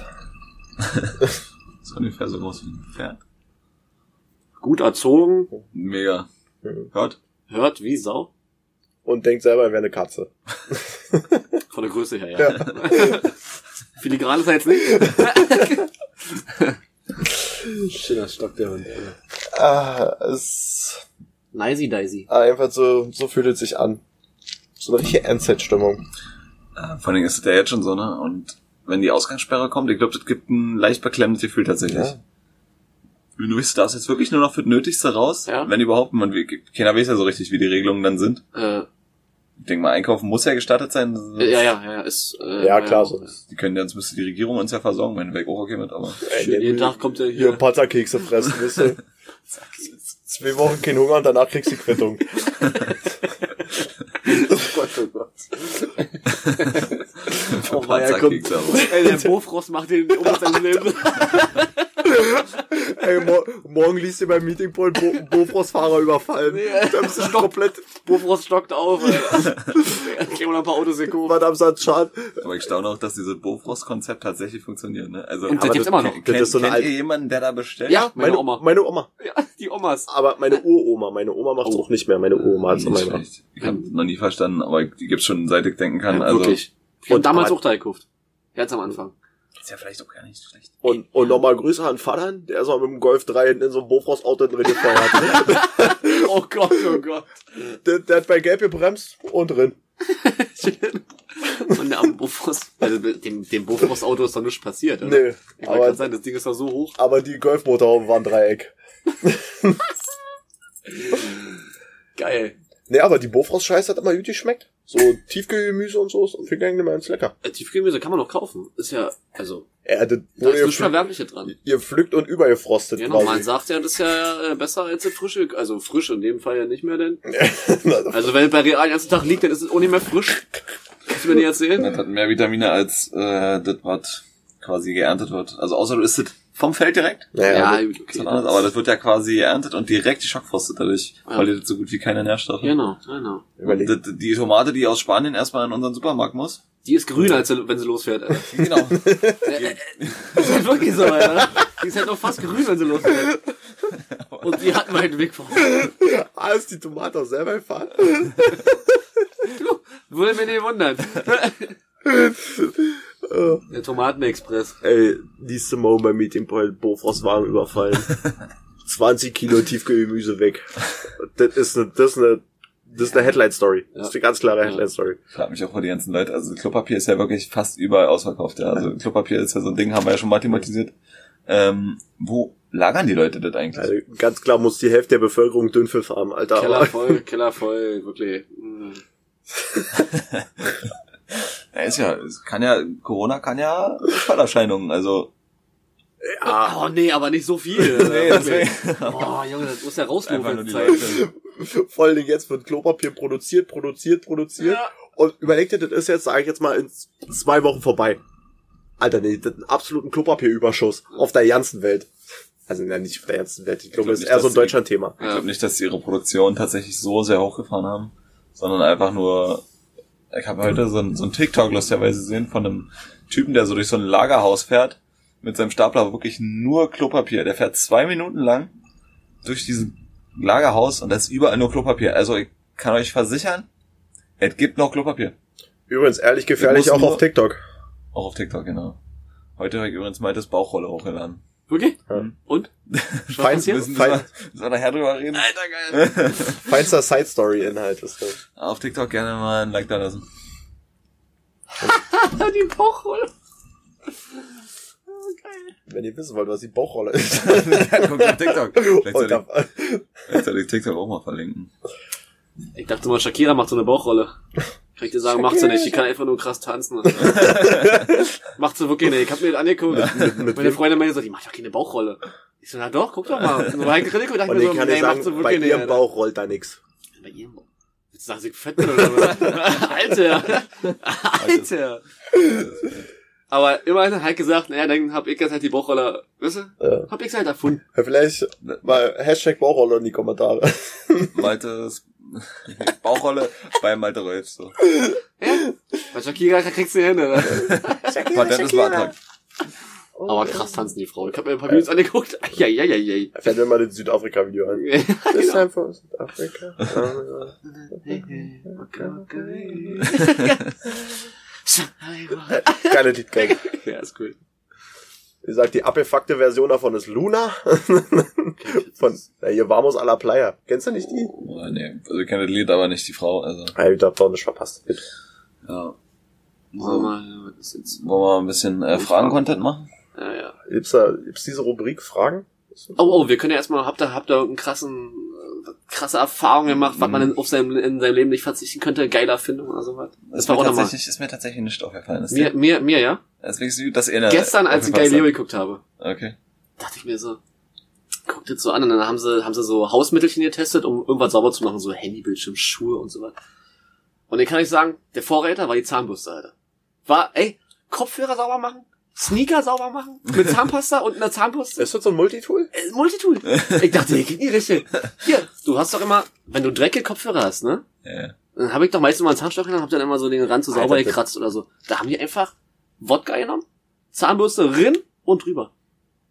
(laughs) ist ungefähr so groß wie ein Pferd. gut erzogen, Mega. Mhm. Hört? hört wie Sau. Und denkt selber, er wäre eine Katze. Von der Größe her, ja. (laughs) Filigran ist er jetzt nicht. (laughs) Schöner Stock, der Hund. Ah, es Nicey Daisy. einfach so, so fühlt es sich an. So eine richtige Endset-Stimmung. Äh, vor allen Dingen ist es ja jetzt schon so, ne? Und wenn die Ausgangssperre kommt, ich glaube, das gibt ein leicht beklemmendes Gefühl tatsächlich. Ja. Du du darfst jetzt wirklich nur noch für das Nötigste raus, Ja. wenn überhaupt, man, keiner weiß ja so richtig, wie die Regelungen dann sind. Äh, Ich denke mal, einkaufen muss ja gestattet sein. ja, ja, ja, ist, äh, Ja, klar, so. Die können ja, sonst müsste die Regierung uns ja versorgen, wenn wir auch okay mit, aber. Schön, jeden Tag kommt er hier hier. Patterkekse fressen, (laughs) wisst ihr? Zwei Wochen kein Hunger und danach kriegst du die Quittung. (laughs) Oh Gott, oh Gott. (laughs) Oh, ja. Panzerkekse, aber. Ey, der Bofrost macht den um sein Leben. Ey, mo morgen liest ihr beim Meetingpoint Bo Bofrostfahrer überfallen. Nee. Da bist du komplett, Bofrost stockt auf, Alter. Kriegen wir noch ein paar Autos gekauft. Madame Satschan. Aber ich staune auch, dass dieses Bofrost-Konzept tatsächlich funktioniert, ne? Also, Und das gibt's immer noch. Kennt, Das ist so eine kennt ihr jemanden, der da bestellt? Ja, meine, Meine Oma. Meine Oma. Ja, die Omas. Aber meine Uroma, meine Oma macht's Oh. auch nicht mehr. Meine Uroma hat's noch mal schlecht. Ich habe noch nie verstanden, aber die gibt's schon seit ich denken kann. Ja, also, wirklich. Ich hab Und damals auch da gekauft. Ganz am Anfang. Ist ja vielleicht auch gar nicht schlecht. Und, und nochmal Grüße an Vater, der ist mal mit dem Golf 3 hinten in so einem Bofrost-Auto drin gefeuert. (laughs) Oh Gott, oh Gott. der, der hat bei Gelb gebremst und drin. Und der am Bofrost, also dem, dem Bofrost-Auto ist doch nichts passiert, oder? Nee, Ich aber, gerade sagen, das Ding ist doch so hoch. aber die Golfmotorhaube waren Dreieck. (laughs) Geil. Nee, aber die Bofrost-Scheiße hat immer gut geschmeckt. So Tiefkühlgemüse und so ist für Gang immer ins Lecker. Äh, Tiefkühlgemüse kann man noch kaufen. Ist ja, also, Ja, das da ist nichts pflückt, Verwerfliche dran. ihr pflückt und übergefrostet man quasi. sagt ja, das ist ja äh, besser als das frische, also frisch in dem Fall ja nicht mehr, denn. Also, (laughs) Also wenn es bei Real den ganzen Tag liegt, dann ist es auch nicht mehr frisch. Kannst du mir nicht erzählen? Das hat mehr Vitamine als äh, das, was quasi geerntet wird. Also außer du isst es vom Feld direkt. naja, gut, Das ist was anderes, aber das wird ja quasi geerntet und direkt geschockfrostet dadurch, Ja. weil die das so gut wie keine Nährstoffe. Genau, genau. das- Die Tomate, die aus Spanien erstmal in unseren Supermarkt muss. Die ist grüner, als sie, wenn sie losfährt. Alter. (laughs) Genau. Das ist halt wirklich so, Alter. Die ist halt noch fast grün, wenn sie losfährt. Und die hatten wir halt Weg vor. Ah, ist die Tomate auch selber gefahren? (laughs) Du, würde mir nicht wundern. (laughs) Der Tomatenexpress. Ey, nächste Mal bei Meeting Point Bofrostwagen überfallen. (laughs) 20 Kilo Tiefkühlgemüse weg. Das ist eine, das ist eine, das ist eine Headline-Story. Das ist eine ganz klare Headline-Story. Ich frage mich auch, wo die ganzen Leute, also Klopapier ist ja wirklich fast überall ausverkauft, ja. Also Klopapier ist ja so ein Ding, haben wir ja schon mathematisiert. Ähm, wo lagern die Leute das eigentlich? Also ganz klar muss die Hälfte der Bevölkerung Dünnpfiff haben, Alter. Keller voll, Keller voll, wirklich. (laughs) (laughs) Ja, ist ja, es kann ja, Corona kann ja Fallerscheinungen, also. ja, Oh nee, aber nicht so viel. (laughs) Nee, deswegen. Oh Junge, das muss ja Zeit. Leute. (laughs) vor allen Dingen jetzt wird Klopapier produziert, produziert, produziert. Ja. Und überlegt ihr, das ist jetzt, sage ich jetzt mal, in zwei Wochen vorbei. Alter, nee, das ist ein absoluten Klopapierüberschuss auf der ganzen Welt. Also ja, nicht auf der ganzen Welt. Ich glaube, glaub das ist eher so ein Deutschland-Thema. Ich glaube nicht, dass sie ihre Produktion tatsächlich so sehr hochgefahren haben, sondern einfach nur, ich habe heute so ein, so ein TikTok lustigerweise gesehen von einem Typen, der so durch so ein Lagerhaus fährt, mit seinem Stapler wirklich nur Klopapier. Der fährt zwei Minuten lang durch diesen Lagerhaus und da ist überall nur Klopapier. Also ich kann euch versichern, es gibt noch Klopapier. Übrigens, ehrlich gefährlich auch auf TikTok. Auch auf TikTok, genau. Heute habe ich übrigens mal das Bauchrolle hochgeladen. Wirklich? Ja. Und? (laughs) Fein? Müssen fein, wir, nachher drüber reden? Alter, geil. (laughs) feinster Side-Story-Inhalt ist das. Auf TikTok gerne mal ein Like da lassen. (laughs) Die Bauchrolle. Oh, geil. Wenn ihr wissen wollt, was die Bauchrolle ist. Guckt auf TikTok. Vielleicht Und soll, da, ich, vielleicht soll ich TikTok auch mal verlinken. Ich dachte mal, Shakira macht so eine Bauchrolle. Kann ich dir sagen, macht sie nicht. Die kann einfach nur krass tanzen. (laughs) macht sie wirklich nicht. Ich hab mir das angeguckt. mit Meine? Freundin meinte so, die macht doch keine Bauchrolle. Ich so, na doch, guck doch mal. Und so Krediko dachte und mir ich so, kann nee, macht sie sagen, bei wirklich nicht. ihrem. Bauch rollt da nix. Bei ihrem Bauch. Willst du sagen, sie fett bin oder was? (laughs) Alter. Alter. Aber immerhin hat Heike gesagt, naja, dann hab ich jetzt halt die Bauchrolle, weißt du? Ja. Hab ich halt erfunden. Ja, vielleicht mal Hashtag Bauchrolle in die Kommentare. Maltes (laughs) Bauchrolle bei Malte Rolf. So. Ja? Bei Shakira kriegst du hin, oder? (laughs) Patent ist beantragt. Aber krass tanzen die Frau. Ich hab mir ein paar Videos angeguckt. Ja, ja, ja, ja. Fällt mir mal das Südafrika-Video an. Ja, This genau. time for Südafrika. (laughs) Keine Lied. Ja, ist cool. Wie gesagt, die abgefuckte Version davon ist Luna. (laughs) Von, na, hier Vamos a la Playa. Kennst du nicht die? Oh, nee, also ich kenne das Lied, aber nicht die Frau. Also, Ah, ich hab doch nicht verpasst. ja. Was ist jetzt? Wollen wir mal ein bisschen äh, Fragen-Content machen? Ja, ja. Gibt's da, gibt's diese Rubrik Fragen? Oh, oh, wir können ja erstmal, habt ihr, habt ihr einen krassen, krasse Erfahrung gemacht, was man in, auf seinem, in seinem Leben nicht verzichten könnte, geile Erfindung oder sowas? Das Ist war mir, auch nochmal. tatsächlich, ist mir tatsächlich nicht aufgefallen. Ist Mir, mir, mir, ja. Deswegen ist das eher Gestern, als ich Galileo geguckt habe, Okay. dachte ich mir so, guck das so an und dann haben sie, haben sie so Hausmittelchen getestet, um irgendwas sauber zu machen, so Handybildschirm, Schuhe und so was. Und ich kann euch sagen, der Vorräter war die Zahnbürste, Alter. War, ey, Kopfhörer sauber machen, Sneaker sauber machen, mit (laughs) Zahnpasta und einer Zahnbürste. Ist das so ein Multitool? Äh, Multitool. Ich dachte, ich krieg die richtig. Hier, du hast doch immer, wenn du dreckige Kopfhörer hast, ne? Ja. Dann habe ich doch meistens mal einen Zahnstocher genommen, hab dann immer so den Rand so sauber Alter, gekratzt oder so. Da haben die einfach Wodka genommen, Zahnbürste rin und drüber.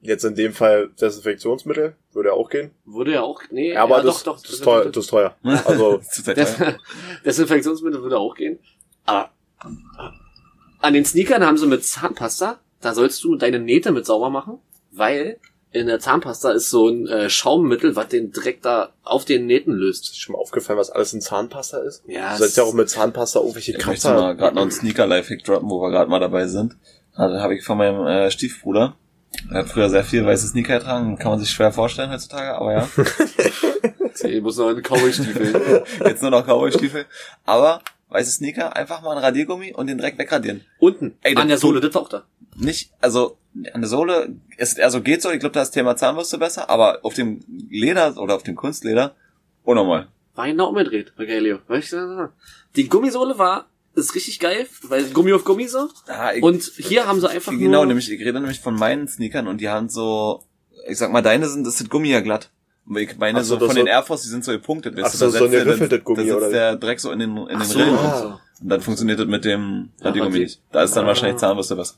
Jetzt in dem Fall Desinfektionsmittel. Würde auch gehen. Würde ja auch, nee, Ja, aber ja, das, doch, doch. das, ist teuer, das ist teuer. (laughs) Also, Das teuer. Des (laughs) Desinfektionsmittel würde auch gehen. Aber an den Sneakern haben sie mit Zahnpasta, da sollst du deine Nähte mit sauber machen, weil in der Zahnpasta ist so ein äh, Schaummittel, was den Dreck da auf den Nähten löst. Ist schon mal aufgefallen, was alles in Zahnpasta ist? Ja, Du sollst ja auch mit Zahnpasta irgendwelche Ich möchte Kratzer. mal gerade noch einen Sneaker-Lifehack droppen, wo wir gerade mal dabei sind. Da habe ich von meinem äh, Stiefbruder. Er hat früher sehr viel weiße Sneaker getragen, kann man sich schwer vorstellen heutzutage, aber ja. (laughs) Ich muss noch in Cowboy-Stiefeln. (laughs) Jetzt nur noch Cowboy-Stiefel. Aber weiße Sneaker, einfach mal ein Radiergummi und den Dreck wegradieren. Unten, Ey, an der Sohle, das taucht da. Nicht, also an der Sohle ist also geht so, ich glaube, da ist das Thema Zahnbürste besser, aber auf dem Leder oder auf dem Kunstleder unnormal. War genau umgedreht bei Galileo. Die Gummisohle war, ist richtig geil, weil Gummi auf Gummi so. Ah, ich, Und hier haben sie einfach genau, nur... nämlich, ich rede nämlich von meinen Sneakern und die haben so, ich sag mal, deine sind, das ist Gummi ja glatt. Und ich meine so, so, von den Air Force, die sind so gepunktet. Ach so, da so ein setzt der- geriffeltes da- Gummi, Da sitzt oder wie? der Dreck so in den, in den so, Rillen. ach Und, so. und dann funktioniert das mit dem Radiergummi Radie- nicht. Da ist dann Ah. wahrscheinlich Zahnbürste besser.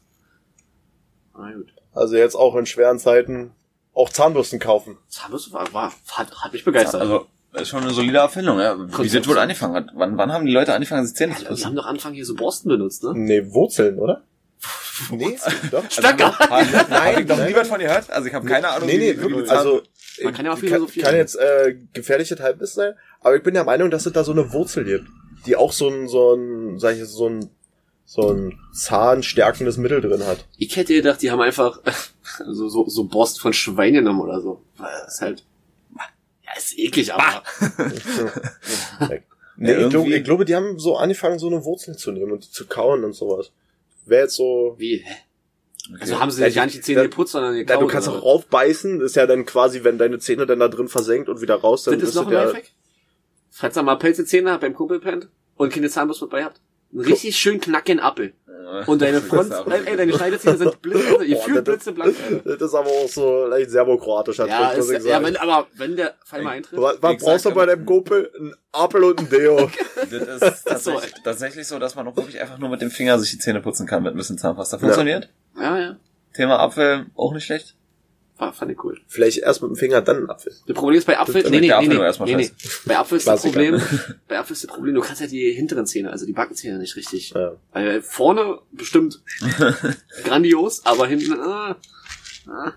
Ah, gut. Also jetzt auch in schweren Zeiten auch Zahnbürsten kaufen. Zahnbürste war, war hat, hat mich begeistert. Also, ist schon eine solide Erfindung, ja. Wie Konzept. das wohl angefangen hat. Wann, wann haben die Leute angefangen, sich Zähne zu die putzen? haben doch Anfang hier so Borsten benutzt, ne? Nee, Wurzeln, oder? (laughs) nee, doch. Stöcker! Nein, ich noch nein. nie was von gehört. Also ich habe keine Ahnung. Nee, nee, wie- wie die wirklich. Also, Man kann ja auch ich philosophieren. Kann, kann jetzt äh, gefährliches Halbwissen sein, aber ich bin der Meinung, dass es da so eine Wurzel gibt, die auch so ein, so ein, sag ich jetzt, so ein, so ein zahnstärkendes Mittel drin hat. Ich hätte gedacht, die haben einfach (laughs) so, so, so Borsten von Schwein genommen oder so. Weil Das ist halt... Ja, ist eklig, aber... Nee, Ja, ich, glaube, ich glaube, die haben so angefangen, so eine Wurzel zu nehmen und die zu kauen und sowas. Wäre jetzt so. Wie? Hä? Okay. Also haben sie Ja, nicht gar nicht die Zähne da- geputzt, sondern Ja, gekaut. du kannst oder auch raufbeißen, ist ja dann quasi, wenn deine Zähne dann da drin versenkt und wieder raus, dann Das ist noch ein ja, Lifehack. Falls ihr mal Pelzezähne habt beim Kumpel pennt und keine Zahnbürste mit bei habt, richtig schön knackigen Apfel. Und deine (laughs) Front, ey, ey, deine Schneidezähne sind (laughs) blitze, ihr fühlt das- blitzeblank. Das ist aber auch so leicht serbokroatisch, hat Ja, muss ist, ich ja sagen. wenn, aber wenn der Fall mal eintritt. was was brauchst du bei deinem Gopel? Ein Apfel und ein Deo. (laughs) Das ist tatsächlich, tatsächlich so, dass man auch wirklich einfach nur mit dem Finger sich die Zähne putzen kann mit ein bisschen Zahnpasta. Funktioniert. Ja, ja. Thema Apfel auch nicht schlecht. War, fand ich cool. Vielleicht erst mit dem Finger, dann ein Apfel. Das Problem ist bei Apfel, Das nee, nee, nee, nee, nee, nee. Bei Apfel ist das. Problem, (laughs) bei Apfel ist das Problem, du kannst ja die hinteren Zähne, also die Backenzähne nicht richtig. Ja. Weil vorne bestimmt (laughs) grandios, aber hinten, ah, ah,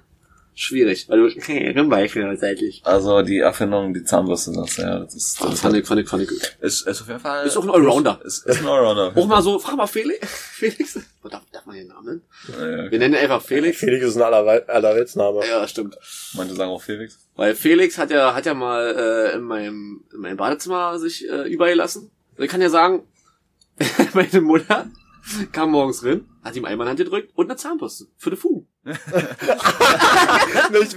schwierig, weil du, (laughs) Rimbeichen seitlich. Also die Erfindung, die Zahnbürste, das, ja, das ist, Ah, das fand ich, fand ich, fand ich ist, ist auf jeden Fall. Ist auch ein Allrounder. Ist, ist ein Allrounder. Auch mal so, frag mal Felix, (laughs) Felix, oh, darf, darf man den Namen nennen? Ja, Wir nennen ihn einfach Felix. Felix ist ein aller, allerweltsname. Ja, stimmt. Manche sagen auch Felix. Weil Felix hat ja, hat ja mal äh, in, meinem, in meinem Badezimmer sich äh, übergelassen. Ich kann ja sagen, (laughs) meine Mutter (laughs) kam morgens rein, hat ihm einmal in die Hand gedrückt und eine Zahnbürste für die Fugen. (laughs) Nicht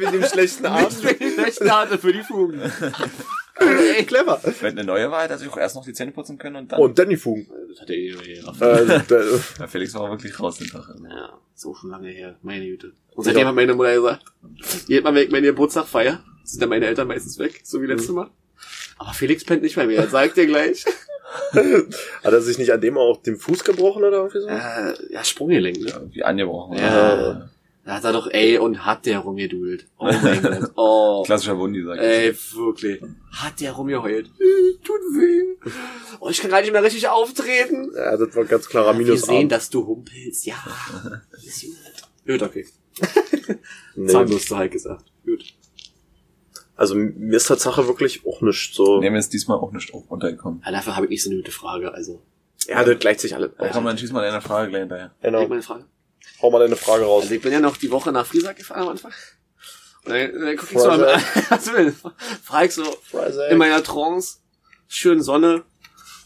wegen dem schlechten Abend. Nicht für die schlechten Haare, für die Fugen. (laughs) Ey, Clever. Wenn eine neue war, hätte er sich auch erst noch die Zähne putzen können und dann. Und dann die Fugen. Das hat er eh eh gemacht. Äh, Felix war auch wirklich raus den Tag. Ja, so schon lange her. Meine Güte. Und seitdem hat meine Mutter gesagt, jedes Mal, wenn ich meinen Geburtstag feier, sind dann meine Eltern meistens weg, so wie letztes Mal. Aber Felix pennt nicht bei mir, sagt dir gleich. Hat er sich nicht an dem auch den Fuß gebrochen oder irgendwie so? Äh, ja, Sprunggelenk, ne? Irgendwie angebrochen. Ja. Da hat er doch, ey, und hat der rumgedudelt. Oh mein (laughs) Gott. Oh. Klassischer Wundi, sag ich. Ey, wirklich. Hat der rumgeheult. Äh, Tut weh. Oh, ich kann gar nicht mehr richtig auftreten. Ja, das war ganz klarer Wir sehen, dass du humpelst. Ja. (laughs) Ist gut. Gut, okay. Nee. Zahnbürste halt gesagt. Gut. Also mir ist Tatsache wirklich auch nicht so. Nee, mir ist diesmal auch nicht auch runtergekommen. Ja, dafür habe ich nicht so eine gute Frage, also. Ja, das gleicht sich alle. Da komm, dann schieß mal deine Frage gleich hinterher. Genau. Ich meine Frage. Hau mal deine Frage raus. Also ich bin ja noch die Woche nach Friesack gefahren am Anfang. Und dann, dann guck ich so am, (laughs) was will, frag ich so Friday. in meiner Trance, schön Sonne.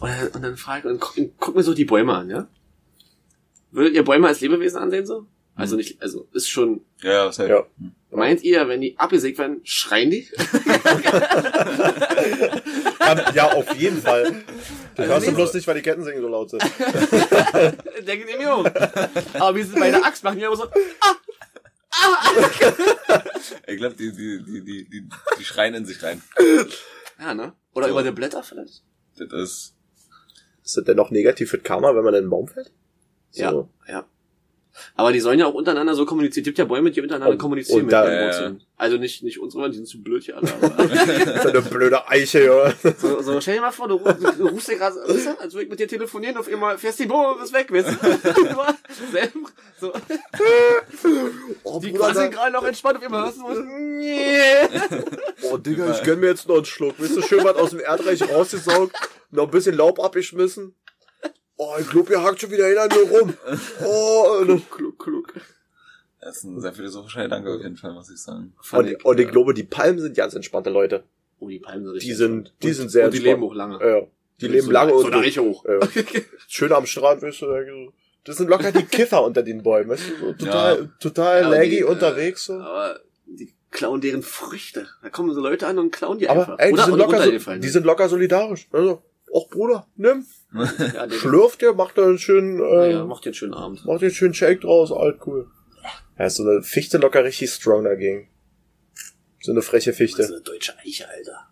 Und dann, und dann frag ich, und guck, und guck mir so die Bäume an, ja? Würdet ihr Bäume als Lebewesen ansehen so? Also nicht, also ist schon, Ja, ja, safe. Ja. Meint ihr, wenn die abgesägt werden, schreien die? Ja, auf jeden Fall. Du Also hörst du bloß nicht, weil die Kettensägen so laut sind. Denke ich mir auch. Aber wie sie bei der Axt machen, die immer so, Ich glaube, die, die, die, die, die, die schreien in sich rein. ja, ne? Oder So. über die Blätter vielleicht? Das ist, Ist das denn noch negativ für Karma, wenn man in den Baum fällt? So. Ja, ja. Aber die sollen ja auch untereinander so kommunizieren. Es gibt ja Bäume, die untereinander Und- kommunizieren mit ihren Wurzeln. Also nicht, nicht unsere, die sind zu blöd hier alle. Aber (laughs) So eine blöde Eiche, ja. so, so, stell dir mal vor, du, ruf- du rufst dir gerade, weißt du, als würde ich mit dir telefonieren, auf einmal fährst die Bombe, bist weg, weißt du? (laughs) Du selber, so, Oh, die Bruder, da- gerade noch entspannt, auf einmal hörst du nee. oh Digga, ich gönn mir jetzt noch einen Schluck. Willst du schön was aus dem Erdreich rausgesaugt? Noch ein bisschen Laub abgeschmissen? Oh, ich glaub, ihr hakt schon wieder an mir rum. Oh, und, Klug, klug. Das ist ein sehr philosophischer Gedanke auf jeden Fall, muss ich sagen. Fand ich, und ich glaube, die Palmen sind ganz entspannte Leute. oh, die Palmen sind richtig Die sind, entspannt. die Und- sind sehr Und die entspannt. leben auch lange. Ja, die leben so, lange so und eine Eiche hoch. Ja. (laughs) schön am Strand, weißt du, da so- das sind locker die Kiffer unter den Bäumen, weißt du, so total, Ja. total Ja, laggy die, äh, unterwegs, so. Aber die klauen deren Früchte. Da kommen so Leute an und klauen die Aber, einfach. ey, die Oder sind und locker, so, die sind locker solidarisch. Also, auch Bruder, nimm, (laughs) ja, der, schlürft dir, macht da einen schönen, ja, äh, ja, macht den schönen Abend. macht dir einen schönen Shake draus, alt, cool. Ja, ist so eine Fichte locker richtig strong dagegen. So eine freche Das ist Fichte. eine deutsche Eiche, Alter.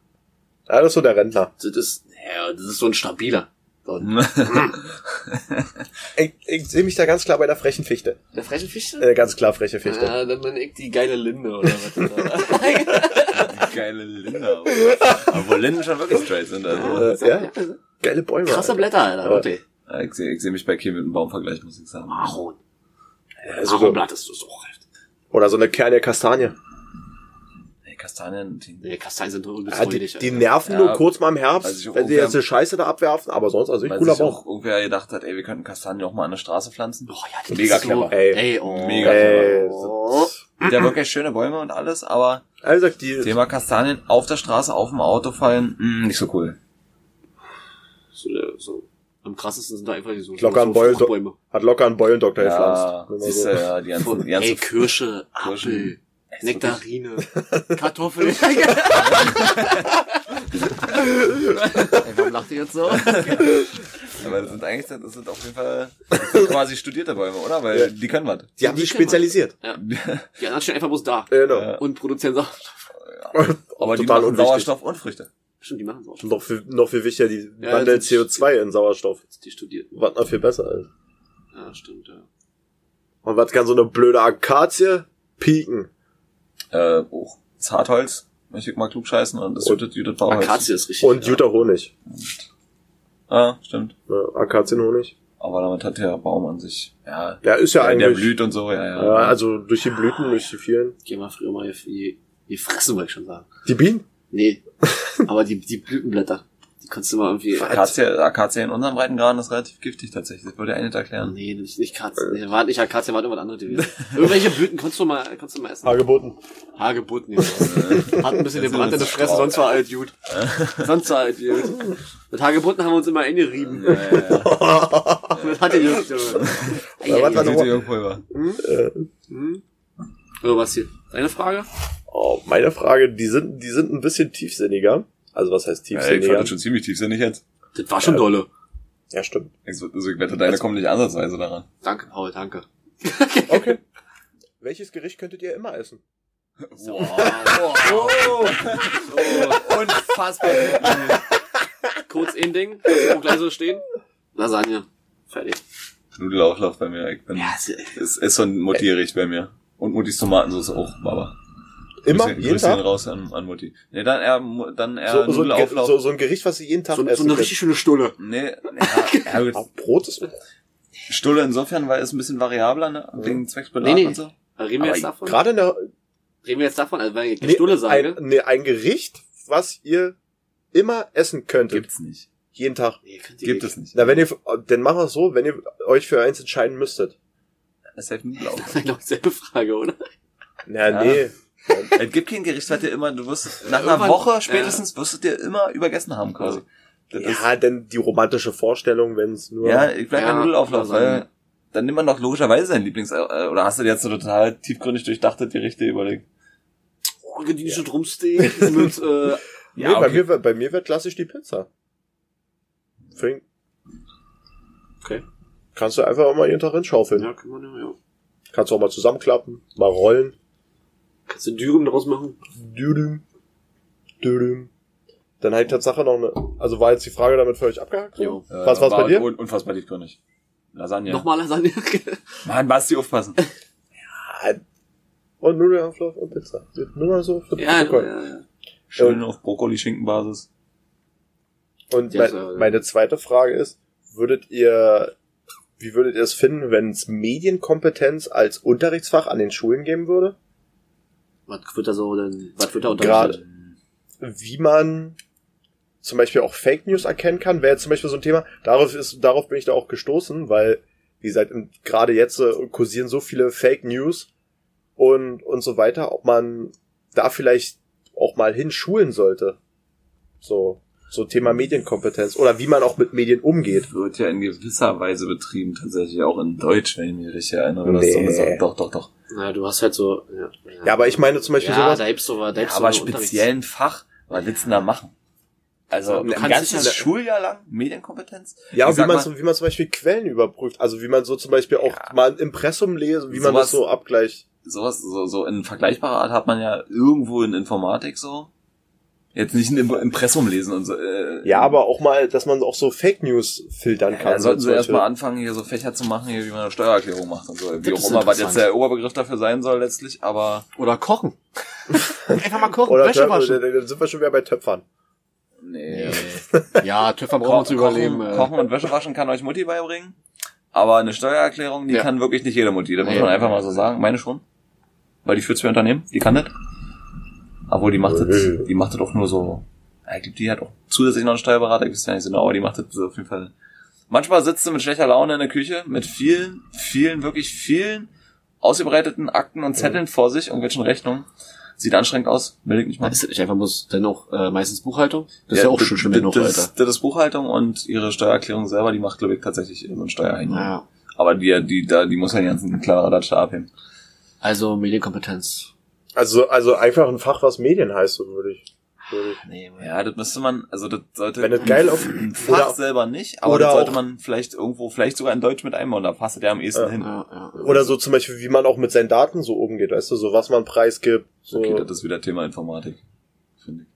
Ja, das ist so der Rentner. Das ist, ja, das ist so ein stabiler. So, (laughs) (laughs) Ich, ich sehe mich da ganz klar bei der frechen Fichte. der freche Fichte? Äh, ganz klar freche Fichte. Ja, dann bin ich die geile Linde oder was. Geile Linde. aber- Obwohl Linden schon wirklich straight sind. Also, Äh, ja, geile Bäume. Krasse. Blätter, Alter, Ja. wirklich. Ja, ich sehe ich seh mich bei Kim mit einem Baumvergleich, muss ich sagen. Ahorn. Also so, Ahornblatt ist so heftig. oder so eine kerne Kastanie. Kastanien, die, Nee, Kastanien sind Ja, die, die nerven Ja, nur kurz mal im Herbst, auch wenn sie jetzt eine Scheiße da abwerfen, aber sonst, also ich cooler auch irgendwer gedacht hat, ey, wir könnten Kastanien auch mal an der Straße pflanzen. Oh, ja, die Mega ist so, clever. Ey. Ey, oh. Mega Ey, Oh. Ja, wirklich schöne Bäume und alles, aber Also die, Thema Kastanien auf der Straße, auf dem Auto fallen, mh, nicht so cool. So, der- so. Am krassesten sind da einfach die so, Locker so Fruchtbäume. hat locker einen Beulendoktor Ja, gepflanzt. Siehst so. du, ja, die ganzen, die ganzen ey, Kirsche, Apfel, Nektarine, (laughs) Kartoffel. (laughs) ey, warum lacht ihr jetzt so? Aber das sind eigentlich, das sind auf jeden Fall quasi studierte Bäume, oder? Weil Ja. die können was. Die haben Die sich spezialisiert. Ja. (laughs) Die anderen stehen einfach bloß da. Genau. Ja. Und produzieren Sauerstoff. Aber die machen unwichtig. Sauerstoff und Früchte. Stimmt, die machen Sauerstoff. Noch viel, noch viel wichtiger, die Ja, wandeln das ist- CO2 in Sauerstoff. Die studiert. Was noch viel besser ist. Ja, stimmt, ja. Und was kann so eine blöde Akazie pieken? Äh, auch Zartholz, möchte ich mal klug scheißen und das Und jütet, jütet Bauholz. Akazie ist richtig. Und ja. Jutta Honig. Ah, stimmt. Ne, Akazienhonig. Aber damit hat der Baum an sich, ja, Ja, ist ja der, der eigentlich. blüht und so, ja, ja. ja, also durch die Blüten, durch die vielen. Geh mal früher mal je, je fressen, wollte ich schon sagen. Die Bienen? Nee. (laughs) Aber die, die Blütenblätter, die konntest du mal irgendwie. Akazie, Akazie in unserem Breitengraden ist relativ giftig tatsächlich. Das würde er nicht erklären. Nee, nicht, nicht Katzen. Nee, war nicht Akazie, war irgendwas anderes gewesen. Irgendwelche Blüten konntest du mal, konntest du mal essen. Hagebutten. Hagebutten, ja. Hat ein bisschen den Brand in der Fresse, sonst war alt gut. sonst war alt gut. Mit Hagebutten haben wir uns immer eingerieben. Ja, ja, ja. (laughs) Das hat gut. Ja, was war noch- Süßigpulver. So, was hier? Deine Frage? Oh, meine Frage, die sind, die sind ein bisschen tiefsinniger. Also was heißt Ja, ich fand schon ziemlich tiefsinnig jetzt. Das war schon Ja. dolle. Ja, stimmt. Ich, so- also ich wette, deine kommen nicht ansatzweise daran. Danke, Paul, danke. (laughs) Okay. (laughs) Welches Gericht könntet ihr immer essen? Unfassbar. (laughs) Kurz ein Ding, auch gleich so stehen. Lasagne. Fertig. Nudelauflauf bei mir. Ich bin, Ja, ist, ist, ist so ein Mutti-Gericht bei mir. Und Muttis Tomatensauce auch, Baba. Immer? Grüße, jeden Grüße Tag? raus an, an Mutti. Nee, dann eher, dann eher So, so, ein, so, so ein Gericht, was ihr jeden Tag so, so essen eine könnt. richtig schöne Stulle. Nee, ja, ja, (laughs) Brot ist... Stulle insofern, weil es ein bisschen variabler, ne? Wegen Zwecksbelag Nee, nee. und so. Reden wir jetzt davon? gerade in der... Reden wir jetzt davon, also wenn ich Nee, Stulle sage. ein, nee, ein Gericht, was ihr immer essen könntet. Gibt's nicht. Jeden Tag. Nee, Gibt es nicht. Na, wenn ihr, dann machen wir es so, wenn ihr euch für eins entscheiden müsstet. Das ist halt Nudelauflauf. Das ist genau dieselbe Frage, oder? Na, Ja. nee. Es gibt kein Gericht, was dir immer, du wirst, nach einer Woche spätestens wirst du dir immer übergessen haben quasi. Das ist- Ja, denn die romantische Vorstellung, wenn es nur... Ja, ich bleib Ja, bei Nudelauflauf, weil dann nimmt man doch logischerweise sein Lieblings... äh, Oder hast du dir jetzt so total tiefgründig durchdachte Gerichte überlegt? Argentinische Drumsteak mit, äh, (laughs) nee, Ja, bei, okay. mir, wird- bei mir wird klassisch die Pizza. Fing, okay. kannst du einfach auch mal jeden Tag hinschaufeln. Ja, kann man ja, ja. Kannst du auch mal zusammenklappen, mal rollen. Kannst du Dürüm draus machen? Düdüm. Düdüm. Dann halt Tatsache noch eine... Also war jetzt die Frage damit für euch abgehakt? Jo. Was war's bei dir? Un unfassbar tiefgründig. Lasagne. Nochmal Lasagne. Mann, Basti, aufpassen. (laughs) Und Nudelauflauf und Pizza. Nur mal so für ja, Protokoll. ja, ja. Schön auf Brokkoli-Schinkenbasis. Und Ja, mein, so- meine zweite Frage ist, würdet ihr, wie würdet ihr es finden, wenn es Medienkompetenz als Unterrichtsfach an den Schulen geben würde? Was wird da so denn, was wird da Gerade. unterrichtet? Wie man zum Beispiel auch Fake News erkennen kann, wäre jetzt zum Beispiel so ein Thema. Darauf ist, darauf bin ich da auch gestoßen, weil, wie gesagt, gerade jetzt äh, kursieren so viele Fake News und, und so weiter, ob man da vielleicht auch mal hinschulen sollte. So, so Thema Medienkompetenz oder wie man auch mit Medien umgeht. Wird ja in gewisser Weise betrieben, tatsächlich auch in Deutsch, wenn ich mich richtig erinnere. Nee. so gesagt. Doch, doch, doch. Na, du hast halt so, ja. Ja, aber ich meine zum Beispiel ja, sowas. da gibt's so, da Ja, gibt's aber so speziellen Fach, was willst du denn da machen? Also Du ein kannst ganzes ja- Schuljahr lang Medienkompetenz? Ja, wie man, mal- so, wie man zum Beispiel Quellen überprüft. Also wie man so zum Beispiel auch Ja. mal ein Impressum lesen, wie man das Sowas- so abgleicht. sowas, so, so in vergleichbarer Art hat man ja irgendwo in Informatik so. Jetzt nicht ein Im- Impressum lesen und so. Äh, Ja, aber auch mal, dass man auch so Fake News filtern Ja, kann. da sollten sie erstmal anfangen, hier so Fächer zu machen, hier, wie man eine Steuererklärung macht und so. Wie auch immer, was jetzt der Oberbegriff dafür sein soll letztlich, aber Oder kochen. (laughs) Einfach mal kochen, Oder Wäsche waschen. dann dann sind wir schon wieder bei Töpfern. nee. Ja, Töpfer brauchen wir zu überleben. Kochen, äh. Kochen und Wäsche waschen kann euch Mutti beibringen. Aber eine Steuererklärung, die Ja. kann wirklich nicht jede Mutti. Das muss Nee. man einfach mal so sagen. Meine schon. Weil die führt zwei Unternehmen, die kann das. Obwohl die macht das, Äh. die macht das auch nur so. Ja, Ich glaube, die hat auch zusätzlich noch einen Steuerberater, ich weiß ja nicht so genau, aber die macht das so auf jeden Fall. Manchmal sitzt sie mit schlechter Laune in der Küche, mit vielen, vielen, wirklich vielen ausgebreiteten Akten und Zetteln vor sich, irgendwelchen Rechnungen. Sieht anstrengend aus, will ich nicht mal. Ist das nicht einfach dann auch äh, meistens Buchhaltung? Das ist ja auch schon schlimm genug, das, Alter. Das ist Buchhaltung und ihre Steuererklärung selber, die macht, glaube ich, tatsächlich so ein Steuereingang. Naja. Aber die, die, da, die muss ja den ganzen Kladderadatsch da abheben. Also Medienkompetenz. Also, also einfach ein Fach, was Medien heißt, so würde ich. Würde ich. Nee, Ja, das müsste man, also das sollte Wenn das geil auf- ein Fach selber nicht, aber das sollte auch- man vielleicht irgendwo, vielleicht sogar in Deutsch mit einbauen, da passt der am ehesten Ja. hin. ja, ja. Oder so zum Beispiel, wie man auch mit seinen Daten so umgeht, weißt du, so was man preisgibt. So. Okay, das ist wieder Thema Informatik, finde ich.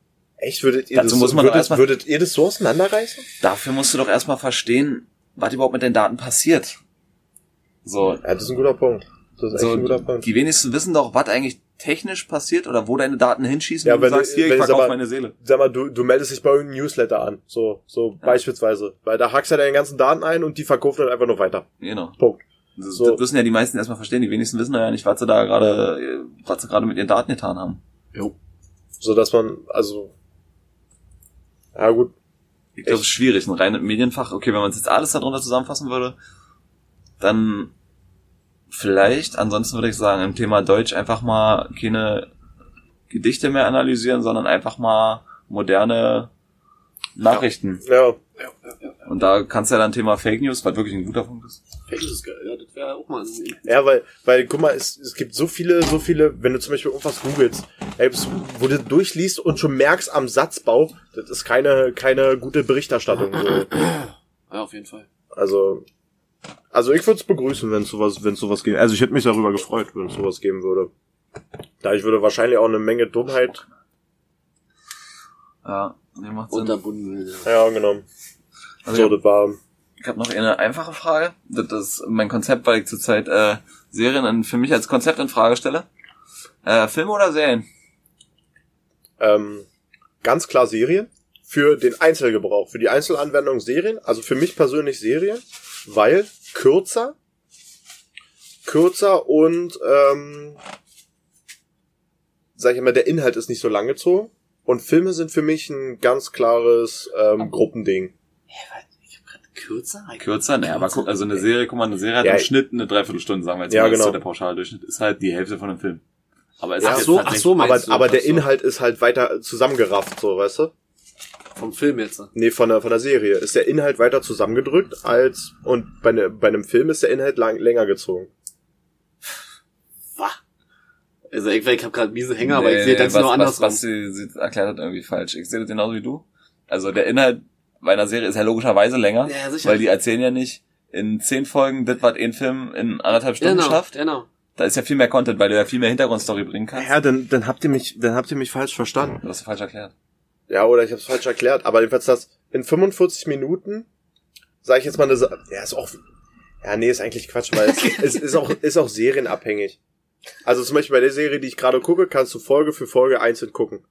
Echt, würdet ihr, Dazu das, muss man würdet, erstmal- würdet ihr das so auseinanderreißen? Dafür musst du doch erstmal verstehen, was überhaupt mit den Daten passiert. So, Ja, das ist ein guter Punkt. Das ist echt so ein guter Punkt. die wenigsten wissen doch, was eigentlich technisch passiert oder wo deine Daten hinschießen, Ja, wenn, wenn du sagst, hier, ich verkaufe meine Seele. Sag mal, du, du meldest dich bei irgendeinem Newsletter an. So, so beispielsweise. Weil da hackst du ja deine ganzen Daten ein und die verkaufen dann einfach nur weiter. Genau. Punkt. Das, So. das müssen ja die meisten erstmal verstehen. Die wenigsten wissen ja nicht, was sie da gerade, was sie gerade mit ihren Daten getan haben. Jo. So dass man, also. Ja gut. Ich glaube, es ist schwierig. Ein reines Medienfach, okay, wenn man es jetzt alles darunter zusammenfassen würde, dann vielleicht, ansonsten würde ich sagen, im Thema Deutsch einfach mal keine Gedichte mehr analysieren, sondern einfach mal moderne Nachrichten. Ja. Und da kannst du ja dann Thema Fake News, was wirklich ein guter Punkt ist. Fake ist geil, ja, das wäre auch mal ein Ja, weil, weil, guck mal, es, es gibt so viele, so viele, wenn du zum Beispiel irgendwas googelst, wo du durchliest und schon merkst am Satzbau, das ist keine, keine gute Berichterstattung. So. Ja, auf jeden Fall. Also, also ich würde es begrüßen, wenn sowas, wenn sowas geben. Also ich hätte mich darüber gefreut, wenn es sowas geben würde. Da ich würde wahrscheinlich auch eine Menge Dummheit. Ja, nee, macht Sinn. Unterbunden. Ja. Ja, genau. Also So, das war. Ich habe noch eine einfache Frage. Das ist mein Konzept, weil ich zurzeit äh, Serien in, für mich als Konzept in Frage stelle. Äh, Filme oder Serien? ähm, ganz klar Serien. Für den Einzelgebrauch, für die Einzelanwendung Serien. Also für mich persönlich Serien, weil kürzer, kürzer und ähm, sag ich immer, der Inhalt ist nicht so lang gezogen. Und Filme sind für mich ein ganz klares ähm, Gruppending. Ich hab grad kürzer? Kürzer? Naja, aber guck, also eine Serie, guck mal, eine Serie hat Ja, im Schnitt eine Dreiviertelstunde, sagen wir jetzt Ja, mal, genau. so der Pauschaldurchschnitt, ist halt die Hälfte von einem Film. Aber es Ja, ist ach so, ach tatsächlich- so, Aber, aber der Ach so. Inhalt ist halt weiter zusammengerafft, so, weißt du? Vom Film jetzt. Nee, von der, von der Serie. Ist der Inhalt weiter zusammengedrückt als, und bei, ne, bei einem Film ist der Inhalt lang, länger gezogen. Wah. Also ich, ich hab grad miese Hänger, aber ich Nee, sehe das was, nur was, andersrum. was sie, sie erklärt hat irgendwie falsch. Ich sehe das genauso wie du. Also der Inhalt bei einer Serie ist ja logischerweise länger, Ja, sicher. weil die erzählen ja nicht in zehn Folgen, das was ein Film in anderthalb Stunden genau, schafft. genau. Da ist ja viel mehr Content, weil du ja viel mehr Hintergrundstory bringen kannst. Ja, dann, dann habt ihr mich, dann habt ihr mich falsch verstanden. Du hast es falsch erklärt. Ja, oder ich habe es falsch erklärt. Aber jedenfalls das in 45 Minuten, sage ich jetzt mal eine, Sa- ja, ist auch, Ja, nee, ist eigentlich Quatsch, weil es, es ist auch, ist auch serienabhängig. Also zum Beispiel bei der Serie, die ich gerade gucke, kannst du Folge für Folge einzeln gucken.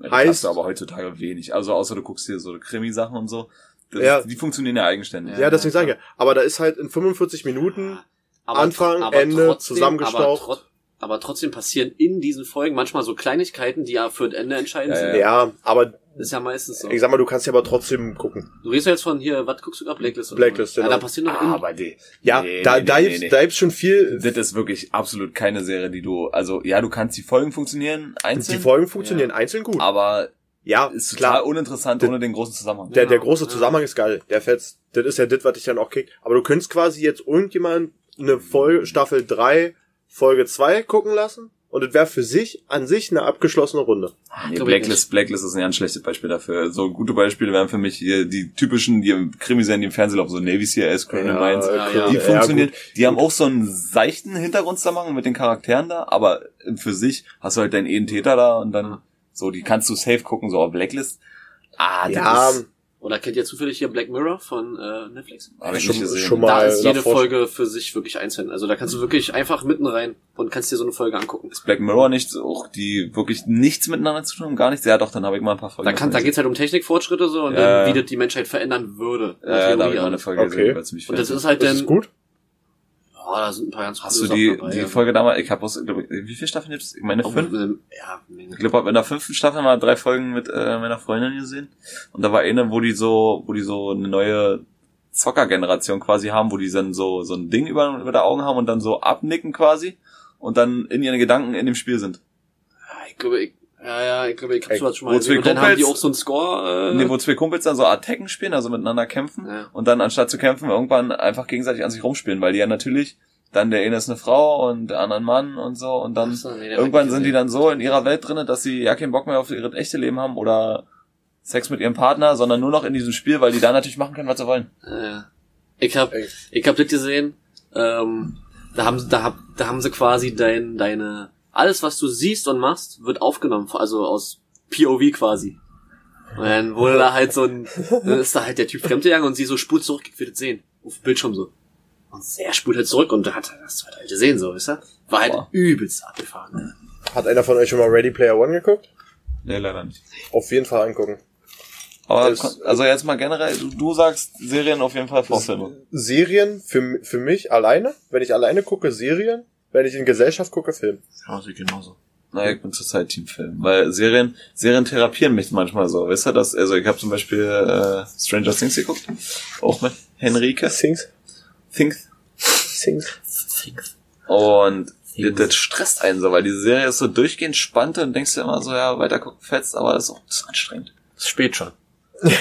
Ja, Heißt- heißt, du aber heutzutage wenig. Also außer du guckst dir so Krimi-Sachen und so. Das, Ja. Die funktionieren ja eigenständig. Ja, deswegen sage ich, ja. aber da ist halt in 45 Minuten, Anfang, Ende, zusammengestaucht. Aber, trot- aber trotzdem passieren in diesen Folgen manchmal so Kleinigkeiten, die ja für ein Ende entscheidend Ja, sind. ja, aber Das ist ja meistens so. ich sag mal, du kannst ja aber trotzdem gucken. Du redest ja jetzt von hier, was guckst du gerade? Blacklist? oder Blacklist, so. Ja, genau. da passiert noch in, Aber die, Ja, nee, da, nee, da, nee, gibt's, nee, da gibt's schon viel, Das ist wirklich absolut keine Serie, die du, also ja, du kannst die Folgen funktionieren die einzeln, Folgen funktionieren einzeln gut. aber Ja, ist total klar. uninteressant Das- ohne den großen Zusammenhang. Der, der Genau, große ja. Zusammenhang ist geil. Der fetzt. Das ist ja das, was dich dann auch kickt. Aber du könntest quasi jetzt irgendjemand eine Folge, Staffel 3, Folge 2 gucken lassen. Und das wäre für sich, an sich, eine abgeschlossene Runde. Nee, glaub ich Blacklist, Blacklist ist ein ganz schlechtes Beispiel dafür. So gute Beispiele wären für mich hier die typischen, die im Krimiserien, die im Fernsehen laufen, so Navy CIS, Criminal Minds. ja, ja. Die gut. die haben auch so einen seichten Hintergrundzusammenhang mit den Charakteren da, aber für sich hast du halt deinen einen Täter da und dann so, die kannst du safe gucken, so auf Blacklist. Ah, das Ja, ist, Oder kennt ihr zufällig hier Black Mirror von äh, Netflix? hab ich schon, nicht gesehen. schon Da mal ist jede davor- Folge für sich wirklich einzeln. Also da kannst du wirklich einfach mitten rein und kannst dir so eine Folge angucken. Ist Black Mirror nicht auch die wirklich nichts miteinander zu tun haben? Gar nichts? Ja, doch, dann habe ich mal ein paar Folgen. Da, kann, da geht's halt um Technikfortschritte so und Ja, dann, wie das die Menschheit verändern würde. gesehen. Ja, da habe Theorie ich mal eine. Folge Okay. gesehen, war ziemlich Und das ist halt Das dann, ist gut. Oh, da sind ein paar ganz Hast du die, dabei, die ja. Folge damals, ich habe aus, wie viele Staffeln gibt es? Ich meine Auch, fünf? ähm, ja. Ich glaube, in der fünften Staffel mal drei Folgen mit äh, meiner Freundin gesehen. Und da war eine, wo die so, wo die so eine neue Zockergeneration quasi haben, wo die dann so, so ein Ding über, über der Augen haben und dann so abnicken quasi und dann in ihren Gedanken in dem Spiel sind. Ich glaube, ich, ja, ja, ich glaube, ich hab's schon mal gesehen. Und dann haben die Kumpels- auch so einen Score, äh, Nee, wo zwei Kumpels dann so Attacken spielen, also miteinander kämpfen Ja. und dann anstatt zu kämpfen irgendwann einfach gegenseitig an sich rumspielen, weil die ja natürlich dann der eine ist eine Frau und der andere ein Mann und so und dann so, nee, irgendwann sind die dann so in ihrer Welt drinne, dass sie ja keinen Bock mehr auf ihre echte Leben haben oder Sex mit ihrem Partner, sondern nur noch in diesem Spiel, weil die da natürlich machen können, was sie wollen. Ja. Ich hab, ich hab das gesehen. Ähm, da haben, sie- da hab, da haben sie quasi dein, deine, alles was du siehst und machst, wird aufgenommen, also aus POV quasi. Und dann wurde da halt so ein, (laughs) dann ist da halt der Typ fremdgegangen und sie so spult zurück, ich das sehen. Auf dem Bildschirm so. Und er spult halt zurück und da hat er das halt gesehen, so, weißt du? War halt Boah. übelst abgefahren. Hat einer von euch schon mal Ready Player One geguckt? Nee, leider nicht. Auf jeden Fall angucken. Aber Das- also jetzt mal generell, du, du sagst Serien auf jeden Fall vor Filme. Serien für, für mich alleine, wenn ich alleine gucke, Serien. Wenn ich in Gesellschaft gucke, Film. Ja, sieht genauso. Naja, ich bin zurzeit Teamfilm. Weil Serien, Serien therapieren mich manchmal so. Weißt du, dass, also ich habe zum Beispiel äh, Stranger Things geguckt. Auch mit Henrike. Things. Things. Things. Und Things. das, das stresst einen so, weil diese Serie ist so durchgehend spannend und denkst dir immer so, ja, weiter gucken fetzt, aber das ist auch das ist anstrengend. Das spät schon.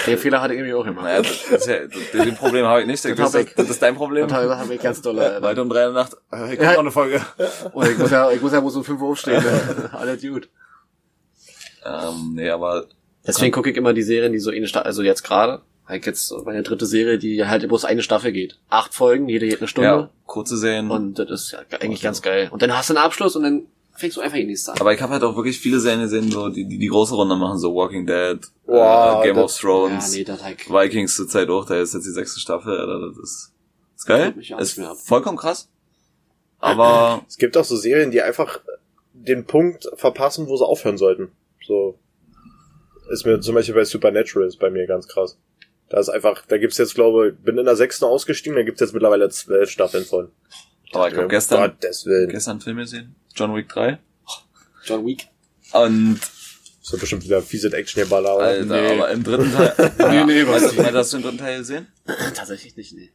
Den Fehler hatte ich irgendwie auch immer. Naja, das, das ist ja, das, den Problem habe ich nicht. Das, Das ich. das ist dein Problem. Das habe ich ganz doll. Alter. Weiter um drei in der Nacht. äh, Ich guck Ja. noch eine Folge. Und ich muss ja, ich muss ja bloß um 5 Uhr aufstehen. (laughs) Alles gut. Ähm, nee, aber Deswegen gucke ich immer die Serien, die so eine Staffel, also jetzt gerade, halt jetzt meine dritte Serie, die halt bloß eine Staffel geht. Acht Folgen, jede geht eine Stunde. ja, kurze Serien. Und das ist ja eigentlich ganz geil. Und dann hast du einen Abschluss und dann fängst du einfach die nächste an. Aber ich habe halt auch wirklich viele Serien gesehen, so die die, die große Runde machen, so Walking Dead, Wow, äh, Game das- of Thrones, ja, nee, das halt. Vikings zur Zeit auch, da ist jetzt die sechste Staffel, Alter, das ist, ist geil, auch ist vollkommen krass. Aber (clears throat) Es gibt auch so Serien, die einfach den Punkt verpassen, wo sie aufhören sollten. So ist mir zum Beispiel bei Supernatural ist bei mir ganz krass. Da ist einfach, da gibt's jetzt, glaube ich, bin in der sechsten ausgestiegen, da gibt's jetzt mittlerweile zwölf Staffeln von. aber ich habe Um gestern gestern Film gesehen, John Wick 3 John Wick. und So bestimmt wieder fiese Action-Baller. oder? Alter, Nee. aber im dritten Teil, (laughs) Nee, nee, was weißt, nicht. du, hast du den dritten Teil gesehen? (clears throat) Tatsächlich nicht, nee.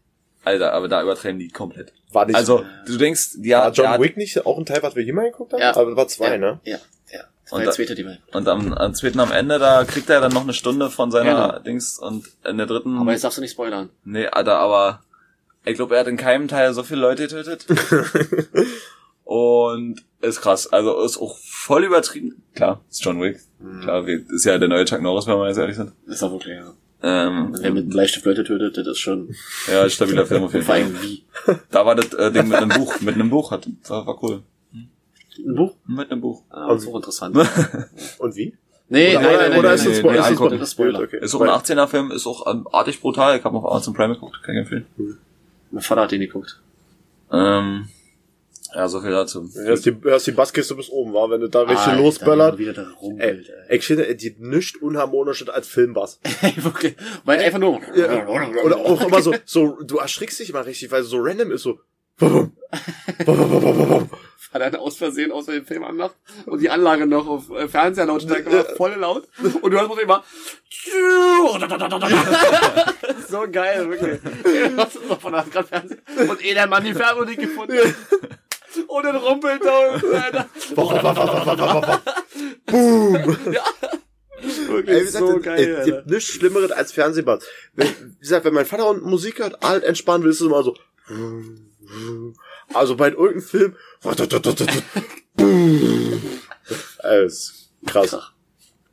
Alter, aber da übertreiben die komplett. War nicht, Also, du denkst, war ja, John der hat- Wick nicht auch ein Teil, was wir hier mal geguckt haben? Ja. Aber war zwei, ja, ne? Ja, ja. Das Und war da- der zweite, die wir. und am, am zweiten am Ende, da kriegt er dann noch eine Stunde von seiner Genau. Dings und in der dritten, Aber jetzt darfst du nicht spoilern. nee, Alter, aber ich glaube, er hat in keinem Teil so viele Leute getötet. (laughs) und ist krass, also ist auch voll übertrieben. Klar, ist John Wick. Mhm. Klar, wie- ist ja der neue Chuck Norris, wenn wir jetzt ehrlich sind. Ist auch wirklich, ja. Ähm, Wer mit einem Bleistift Leute tötet, das ist schon. (laughs) ja, stabiler Film auf jeden Vor Fall. allem wie. Da war das äh, Ding mit einem Buch, mit einem Buch hat, war, war cool. Ein Buch? Mit einem Buch. Ah, das ist auch interessant. (laughs) Und wie? Nee, Oder- nein, nein, nein, oder nein, ist nein, es nee, Spoiler? nee, Spoiler. Okay. Ist auch ein 18er Film, ist auch ähm, artig brutal. Ich habe auf Amazon Prime geguckt, kann ich empfehlen. Mein Vater hat den geguckt. Ähm, ja, so viel dazu. Hörst die, hörst die Basskiste bis oben, war, wenn du da richtig Alter, losböllert. Wieder da Ey, rumpelt, ey. ich finde, die nischt unharmonischer als Filmbass. (laughs) Ey, wirklich. Weil einfach nur. Oder auch immer so, so, du erschrickst dich immer richtig, weil es so random ist, so. Hat er aus Versehen aus dem Film anmacht und die Anlage noch auf äh, Fernseherlautstärke war voll laut und du hörst bloß immer (laughs) so geil, wirklich. Was ist noch von der gerade Fernsehen? Und eh der Mann die nicht gefunden hat. (laughs) Und dann rumpelt da. Boom! Ja. Ey, Wirklich wie gesagt, so es- geil, es gibt nichts Schlimmeres als Fernsehbass. Wenn, wie gesagt, wenn mein Vater und Musik hört, alt entspannen will, ist es immer so. Also bei irgendeinem Film. (laughs) Ey, ist krass.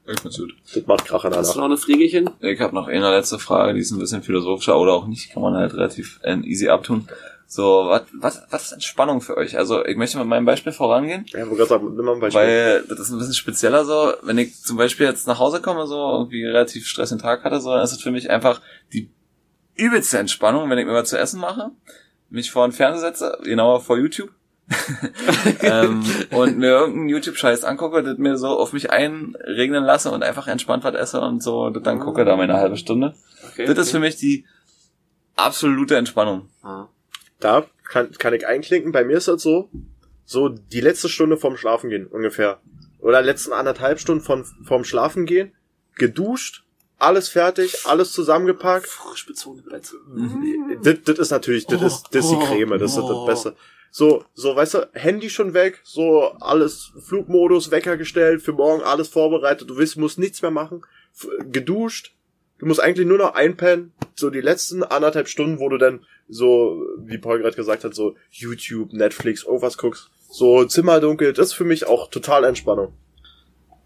Ich find's gut. Das macht Krach an Hast du noch eine Friegelchen? Ich habe noch eine letzte Frage, die ist ein bisschen philosophischer oder auch nicht, kann man halt relativ äh, easy abtun. So, was, was, was ist Entspannung für euch? Also, ich möchte mit meinem Beispiel vorangehen, Ja, ich wollte gerade sagen, nimm mal ein Beispiel. weil das ist ein bisschen spezieller so. Wenn ich zum Beispiel jetzt nach Hause komme, so irgendwie relativ stressigen Tag hatte, so, dann ist es für mich einfach die übelste Entspannung, wenn ich mir was zu essen mache, mich vor den Fernseher setze, genauer vor YouTube. (laughs) ähm, und mir irgendeinen YouTube-Scheiß angucke, das mir so auf mich einregnen lasse und einfach entspannt was esse und so, das dann gucke da meine halbe Stunde. Okay, Das ist für mich die absolute Entspannung. Ah. Da kann, kann ich einklinken. Bei mir ist das so, so die letzte Stunde vorm Schlafen gehen ungefähr. Oder letzten anderthalb Stunden von, vorm Schlafen gehen, geduscht, alles fertig, alles zusammengepackt. Frisch bezogene Plätze. Das, das ist natürlich, das ist, das ist die Creme, das ist das Beste. So, so, weißt du, Handy schon weg, so alles Flugmodus, Wecker gestellt, für morgen alles vorbereitet, du willst, musst nichts mehr machen, geduscht, du musst eigentlich nur noch einpennen, so die letzten anderthalb Stunden, wo du dann so, wie Paul gerade gesagt hat, so YouTube, Netflix, irgendwas guckst, so Zimmer dunkel, das ist für mich auch total Entspannung.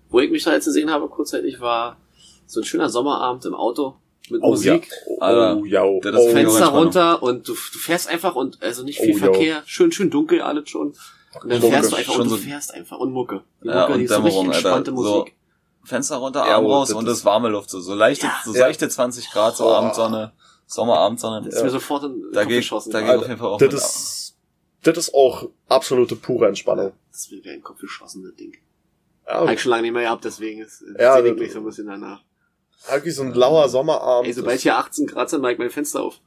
Wo ich mich da jetzt gesehen habe, kurzzeitig, war so ein schöner Sommerabend im Auto mit Oh Musik. ja, oh, Alter, oh, ja, oh, das oh, Fenster runter und du, du fährst einfach und also nicht viel Oh, ja. Verkehr, schön schön dunkel alles schon. Und dann Mucke, fährst du einfach schon und du fährst einfach und Mucke. Die Ja, Mucke, und die ist so richtig Dämmerung, Alter. entspannte So, Musik. Fenster runter, Ja, Arm oh, raus das und das warme Luft, so, so leichte, Ja. so Ja. seichte 20 Grad, so Oh. Abendsonne, Sommerabendsonne. Das ist mir sofort in Da Kopf geht, geschossen. da geht auf jeden Fall auch das mit ist, das ist auch absolute pure Entspannung. Das mir wieder in den Kopf geschossen, das Ding. Ja, Hab ich schon lange nicht mehr gehabt, deswegen ist, Ja, ich das- mich so ein bisschen danach. wirklich so ein blauer Sommerabend. Ey, sobald hier 18 Grad sind, mach ich mein Fenster auf.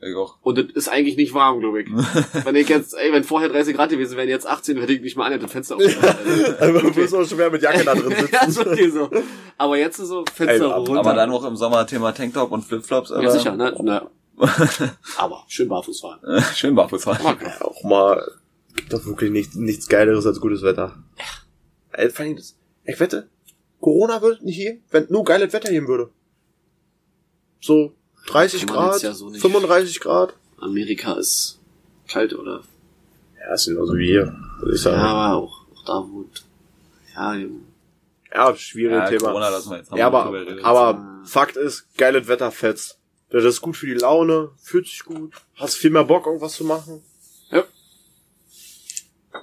Ich auch. Und das ist eigentlich nicht warm, glaube ich. (laughs) wenn ich jetzt, ey, wenn vorher 30 Grad gewesen wären, jetzt 18, hätte ich nicht mal an, das Fenster aufgemacht. (laughs) Also, du bist auch schwer mit Jacke da drin (laughs) sitzen. ja, ist okay so. Aber jetzt ist so Fenster Ey, aber- runter. Aber dann noch im Sommer Thema Tanktop und Flipflops, ja, Alter. sicher, ne? Na, aber schön barfuß fahren. Schön barfuß fahren. Okay. Ja, auch mal, gibt doch wirklich nichts, nichts Geileres als gutes Wetter. Ey, vor allem das, ich wette, Corona würde nicht hier, wenn nur geiles Wetter hier würde. So 30 Kann man Grad, ja so nicht. 35 Grad. Amerika ist kalt, oder? Ja, ist genauso wie hier, würde ich sagen. Ja, Ja, aber auch, auch da, wo, ja, schwieriges Ja, Thema. Corona lassen wir jetzt. ja, aber, aber Fakt ist, geiles Wetter fetzt. Das ist gut für die Laune, fühlt sich gut, hast viel mehr Bock, irgendwas zu machen. Ja. Ja,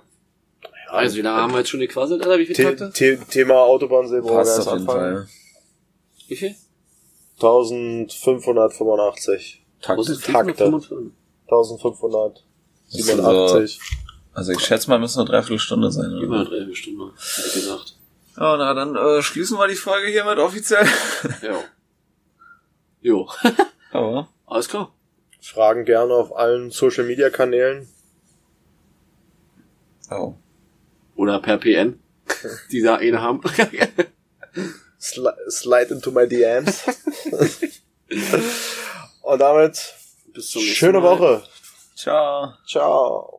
also wie lange haben wir jetzt schon gequasselt, Alter? Wie viele The? The Thema Autobahnsilber Passt erst auf jeden anfangen. Fall. Wie viel? 1585. Takte. Takte. 1587. Also ich schätze mal, müssen nur dreiviertel Stunde sein. Über Oder? eine drei Stunden, hätte ich gesagt. Ja, na dann äh, schließen wir die Folge hiermit offiziell. (laughs) Ja. Jo. (laughs) Aber Alles klar. Fragen gerne auf allen Social Media Kanälen. oh. Oder per PN. (laughs) Die da eine haben. Sli slide into my DMs. (laughs) Und damit Bis zum nächsten schöne Mal. Woche. Ciao. Ciao.